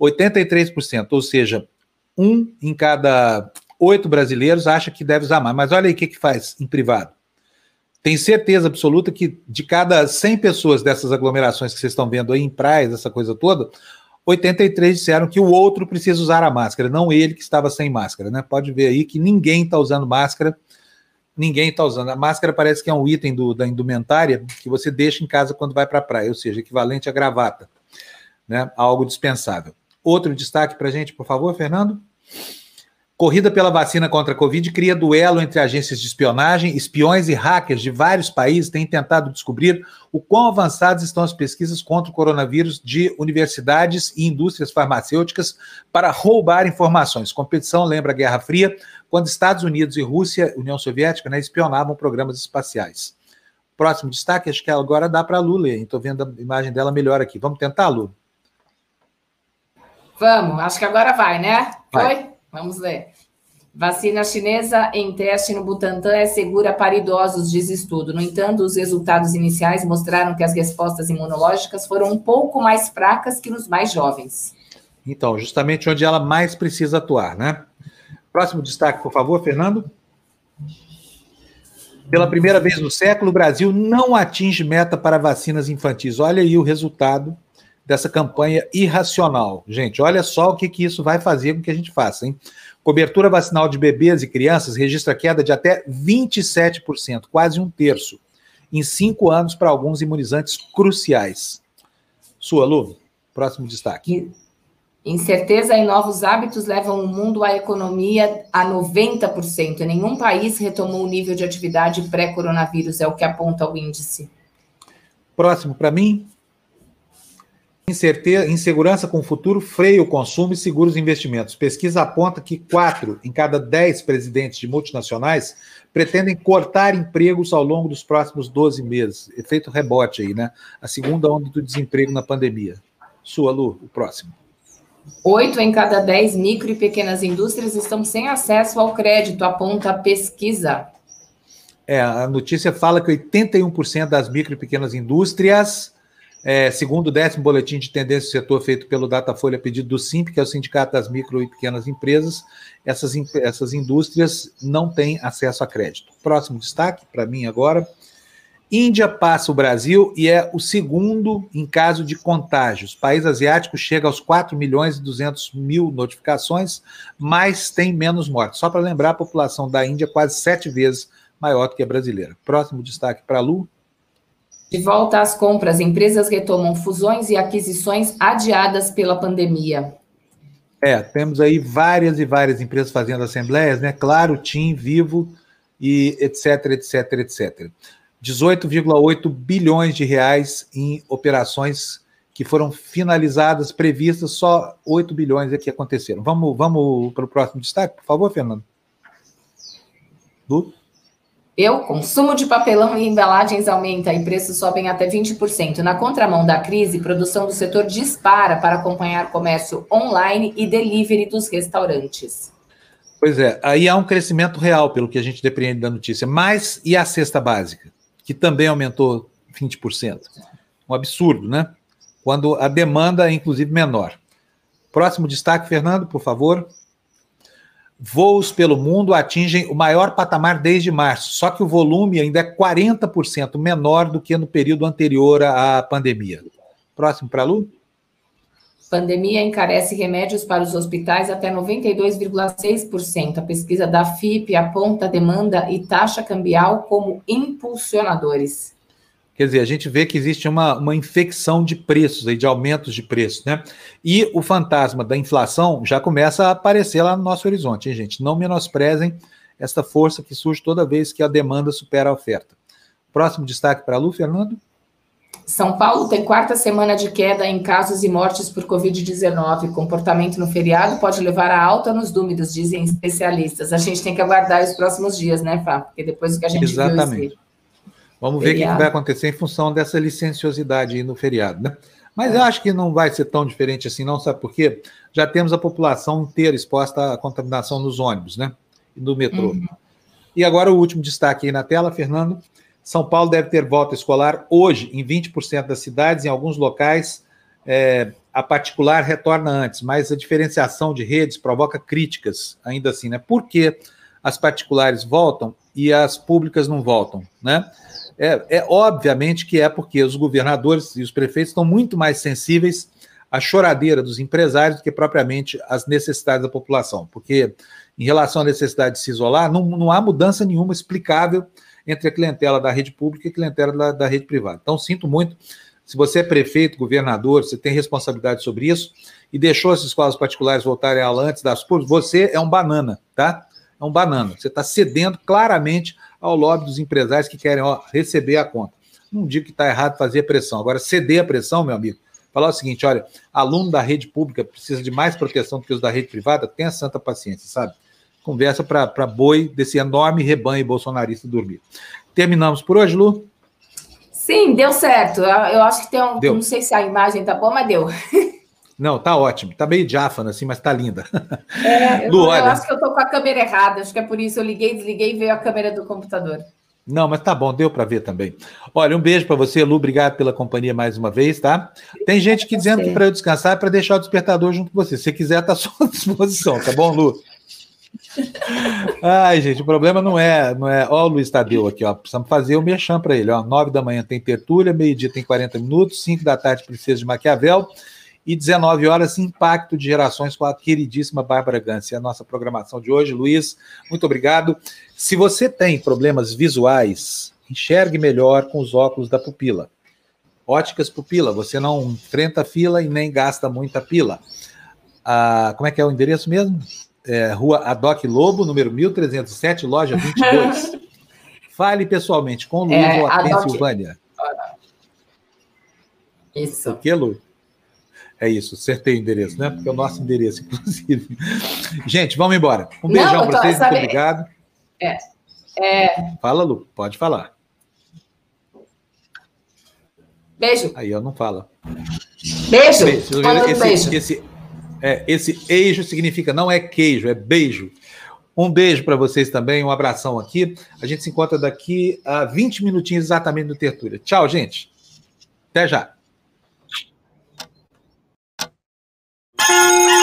83%, ou seja, um em cada oito brasileiros acha que deve usar mais. Mas olha aí o que, que faz em privado. Tem certeza absoluta que de cada 100 pessoas dessas aglomerações que vocês estão vendo aí em praias, essa coisa toda, 83 disseram que o outro precisa usar a máscara, não ele que estava sem máscara, né? Pode ver aí que ninguém está usando máscara ninguém está usando. A máscara parece que é um item do, da indumentária que você deixa em casa quando vai para a praia, ou seja, equivalente à gravata, né? Algo dispensável. Outro destaque para a gente, por favor, Fernando. Corrida pela vacina contra a Covid cria duelo entre agências de espionagem, espiões e hackers de vários países têm tentado descobrir o quão avançadas estão as pesquisas contra o coronavírus de universidades e indústrias farmacêuticas para roubar informações. Competição lembra a Guerra Fria, quando Estados Unidos e Rússia, União Soviética, né, espionavam programas espaciais. Próximo destaque, acho que agora dá para a Lu ler. Estou vendo a imagem dela melhor aqui. Vamos tentar, Lu? Vamos, acho que agora vai, né? Vai. Foi? Vamos ler. Vacina chinesa em teste no Butantan é segura para idosos, diz estudo. No entanto, os resultados iniciais mostraram que as respostas imunológicas foram um pouco mais fracas que nos mais jovens. Então, justamente onde ela mais precisa atuar, né? Próximo destaque, por favor, Fernando. Pela primeira vez no século, o Brasil não atinge meta para vacinas infantis. Olha aí o resultado dessa campanha irracional. Gente, olha só o que, que isso vai fazer com que a gente faça, hein? Cobertura vacinal de bebês e crianças registra queda de até 27%, quase um terço, em cinco anos para alguns imunizantes cruciais. Sua, Lu, próximo destaque. Incerteza e novos hábitos levam o mundo à economia a 90%. Nenhum país retomou o nível de atividade pré-coronavírus, é o que aponta o índice. Próximo para mim. Incerteza, insegurança com o futuro freia o consumo e segura os investimentos. Pesquisa aponta que quatro em cada dez presidentes de multinacionais pretendem cortar empregos ao longo dos próximos 12 meses. Efeito rebote aí, né? A segunda onda do desemprego na pandemia. Sua, Lu, o próximo. Oito em cada dez micro e pequenas indústrias estão sem acesso ao crédito, aponta a pesquisa. É, a notícia fala que 81% das micro e pequenas indústrias é, segundo o décimo boletim de tendência do setor feito pelo Datafolha pedido do SIMP, que é o Sindicato das Micro e Pequenas Empresas, essas, essas indústrias não têm acesso a crédito. Próximo destaque, para mim agora, Índia passa o Brasil e é o segundo em caso de contágios. País asiático chega aos 4 milhões e 200 mil notificações, mas tem menos mortes. Só para lembrar, a população da Índia é quase sete vezes maior do que a brasileira. Próximo destaque para a Lu. De volta às compras, empresas retomam fusões e aquisições adiadas pela pandemia. É, temos aí várias e várias empresas fazendo assembleias, né? Claro, TIM, Vivo e etc, etc, etc. 18,8 bilhões de reais em operações que foram finalizadas, previstas, só 8 bilhões é que aconteceram. Vamos, vamos para o próximo destaque, por favor, Fernando. Lu? Eu, consumo de papelão e embalagens aumenta e preços sobem até 20%. Na contramão da crise, produção do setor dispara para acompanhar comércio online e delivery dos restaurantes. Pois é, aí há um crescimento real, pelo que a gente depreende da notícia. Mas e a cesta básica? que também aumentou 20%. Um absurdo, né? Quando a demanda é, inclusive, menor. Próximo destaque, Fernando, por favor. Voos pelo mundo atingem o maior patamar desde março, só que o volume ainda é 40% menor do que no período anterior à pandemia. Próximo para a Lu. Pandemia encarece remédios para os hospitais até 92,6%. A pesquisa da FIP aponta demanda e taxa cambial como impulsionadores. Quer dizer, a gente vê que existe uma, uma infecção de preços, aí, de aumentos de preços, né? E o fantasma da inflação já começa a aparecer lá no nosso horizonte, hein, gente? Não menosprezem esta força que surge toda vez que a demanda supera a oferta. Próximo destaque para a Lu, Fernando. São Paulo tem quarta semana de queda em casos e mortes por Covid-19. Comportamento no feriado pode levar a alta nos números, dizem especialistas. A gente tem que aguardar os próximos dias, né, Fá? Porque depois do que a gente Exatamente. viu... Vamos ver o que vai acontecer em função dessa licenciosidade aí no feriado, né? Mas eu acho que não vai ser tão diferente assim, não, sabe por quê? Já temos a população inteira exposta à contaminação nos ônibus, né? E no metrô. Uhum. E agora o último destaque aí na tela, Fernando. São Paulo deve ter volta escolar hoje em 20% das cidades, em alguns locais é, a particular retorna antes, mas a diferenciação de redes provoca críticas ainda assim, né? Por que as particulares voltam e as públicas não voltam, né? É, é obviamente que é porque os governadores e os prefeitos estão muito mais sensíveis à choradeira dos empresários do que propriamente às necessidades da população, porque em relação à necessidade de se isolar, não, não há mudança nenhuma explicável entre a clientela da rede pública e a clientela da, da rede privada. Então, sinto muito. Se você é prefeito, governador, você tem responsabilidade sobre isso e deixou as escolas particulares voltarem a aula antes das públicas, você é um banana, tá? É um banana. Você está cedendo claramente ao lobby dos empresários que querem ó, receber a conta. Não digo que está errado fazer pressão. Agora, ceder a pressão, meu amigo, falar o seguinte: olha, aluno da rede pública precisa de mais proteção do que os da rede privada, tenha santa paciência, sabe? conversa para boi desse enorme rebanho bolsonarista dormir. Terminamos por hoje, Lu? Sim, deu certo. Eu acho que tem um. Deu. Não sei se a imagem tá boa, mas deu. Não, tá ótimo. Tá meio diáfana, assim, mas tá linda. É, Lu, eu, olha... eu acho que eu tô com a câmera errada. Acho que é por isso eu liguei, desliguei e veio a câmera do computador. Não, mas tá bom, deu para ver também. Olha, um beijo para você, Lu. Obrigado pela companhia mais uma vez, tá? Tem gente que dizendo que para eu descansar é para deixar o despertador junto com você. Se você quiser, tá à sua disposição, tá bom, Lu? Ai, gente, o problema não é, não é. Ó, o Luiz Tadeu aqui, ó. Precisamos fazer o merchan para ele, ó. Nove da manhã tem tertúlia, meio-dia tem 40 minutos, cinco da tarde precisa de Maquiavel e 19 horas Impacto de Gerações com a queridíssima Bárbara Gans. É a nossa programação de hoje. Luiz, muito obrigado. Se você tem problemas visuais, enxergue melhor com os óculos da pupila. Óticas Pupila, você não enfrenta fila e nem gasta muita pila. Ah, como é que é o endereço mesmo? é, Rua Adoc Lobo, número 1307, loja 22. Fale pessoalmente com o Luiz é, Adoc... Silvânia. Isso. O que, Lu? É isso, acertei o endereço, né? Porque é o nosso endereço, inclusive. Gente, vamos embora. Um beijão para vocês, muito obrigado. É, é... Fala, Lu, pode falar. Beijo. Aí, eu não fala. Beijo. Beijo. Esse, beijo. Esse, é, esse eijo significa não é queijo, é beijo. Um beijo para vocês também, um abração aqui. A gente se encontra daqui a 20 minutinhos exatamente no Tertúlia. Tchau, gente. Até já. Música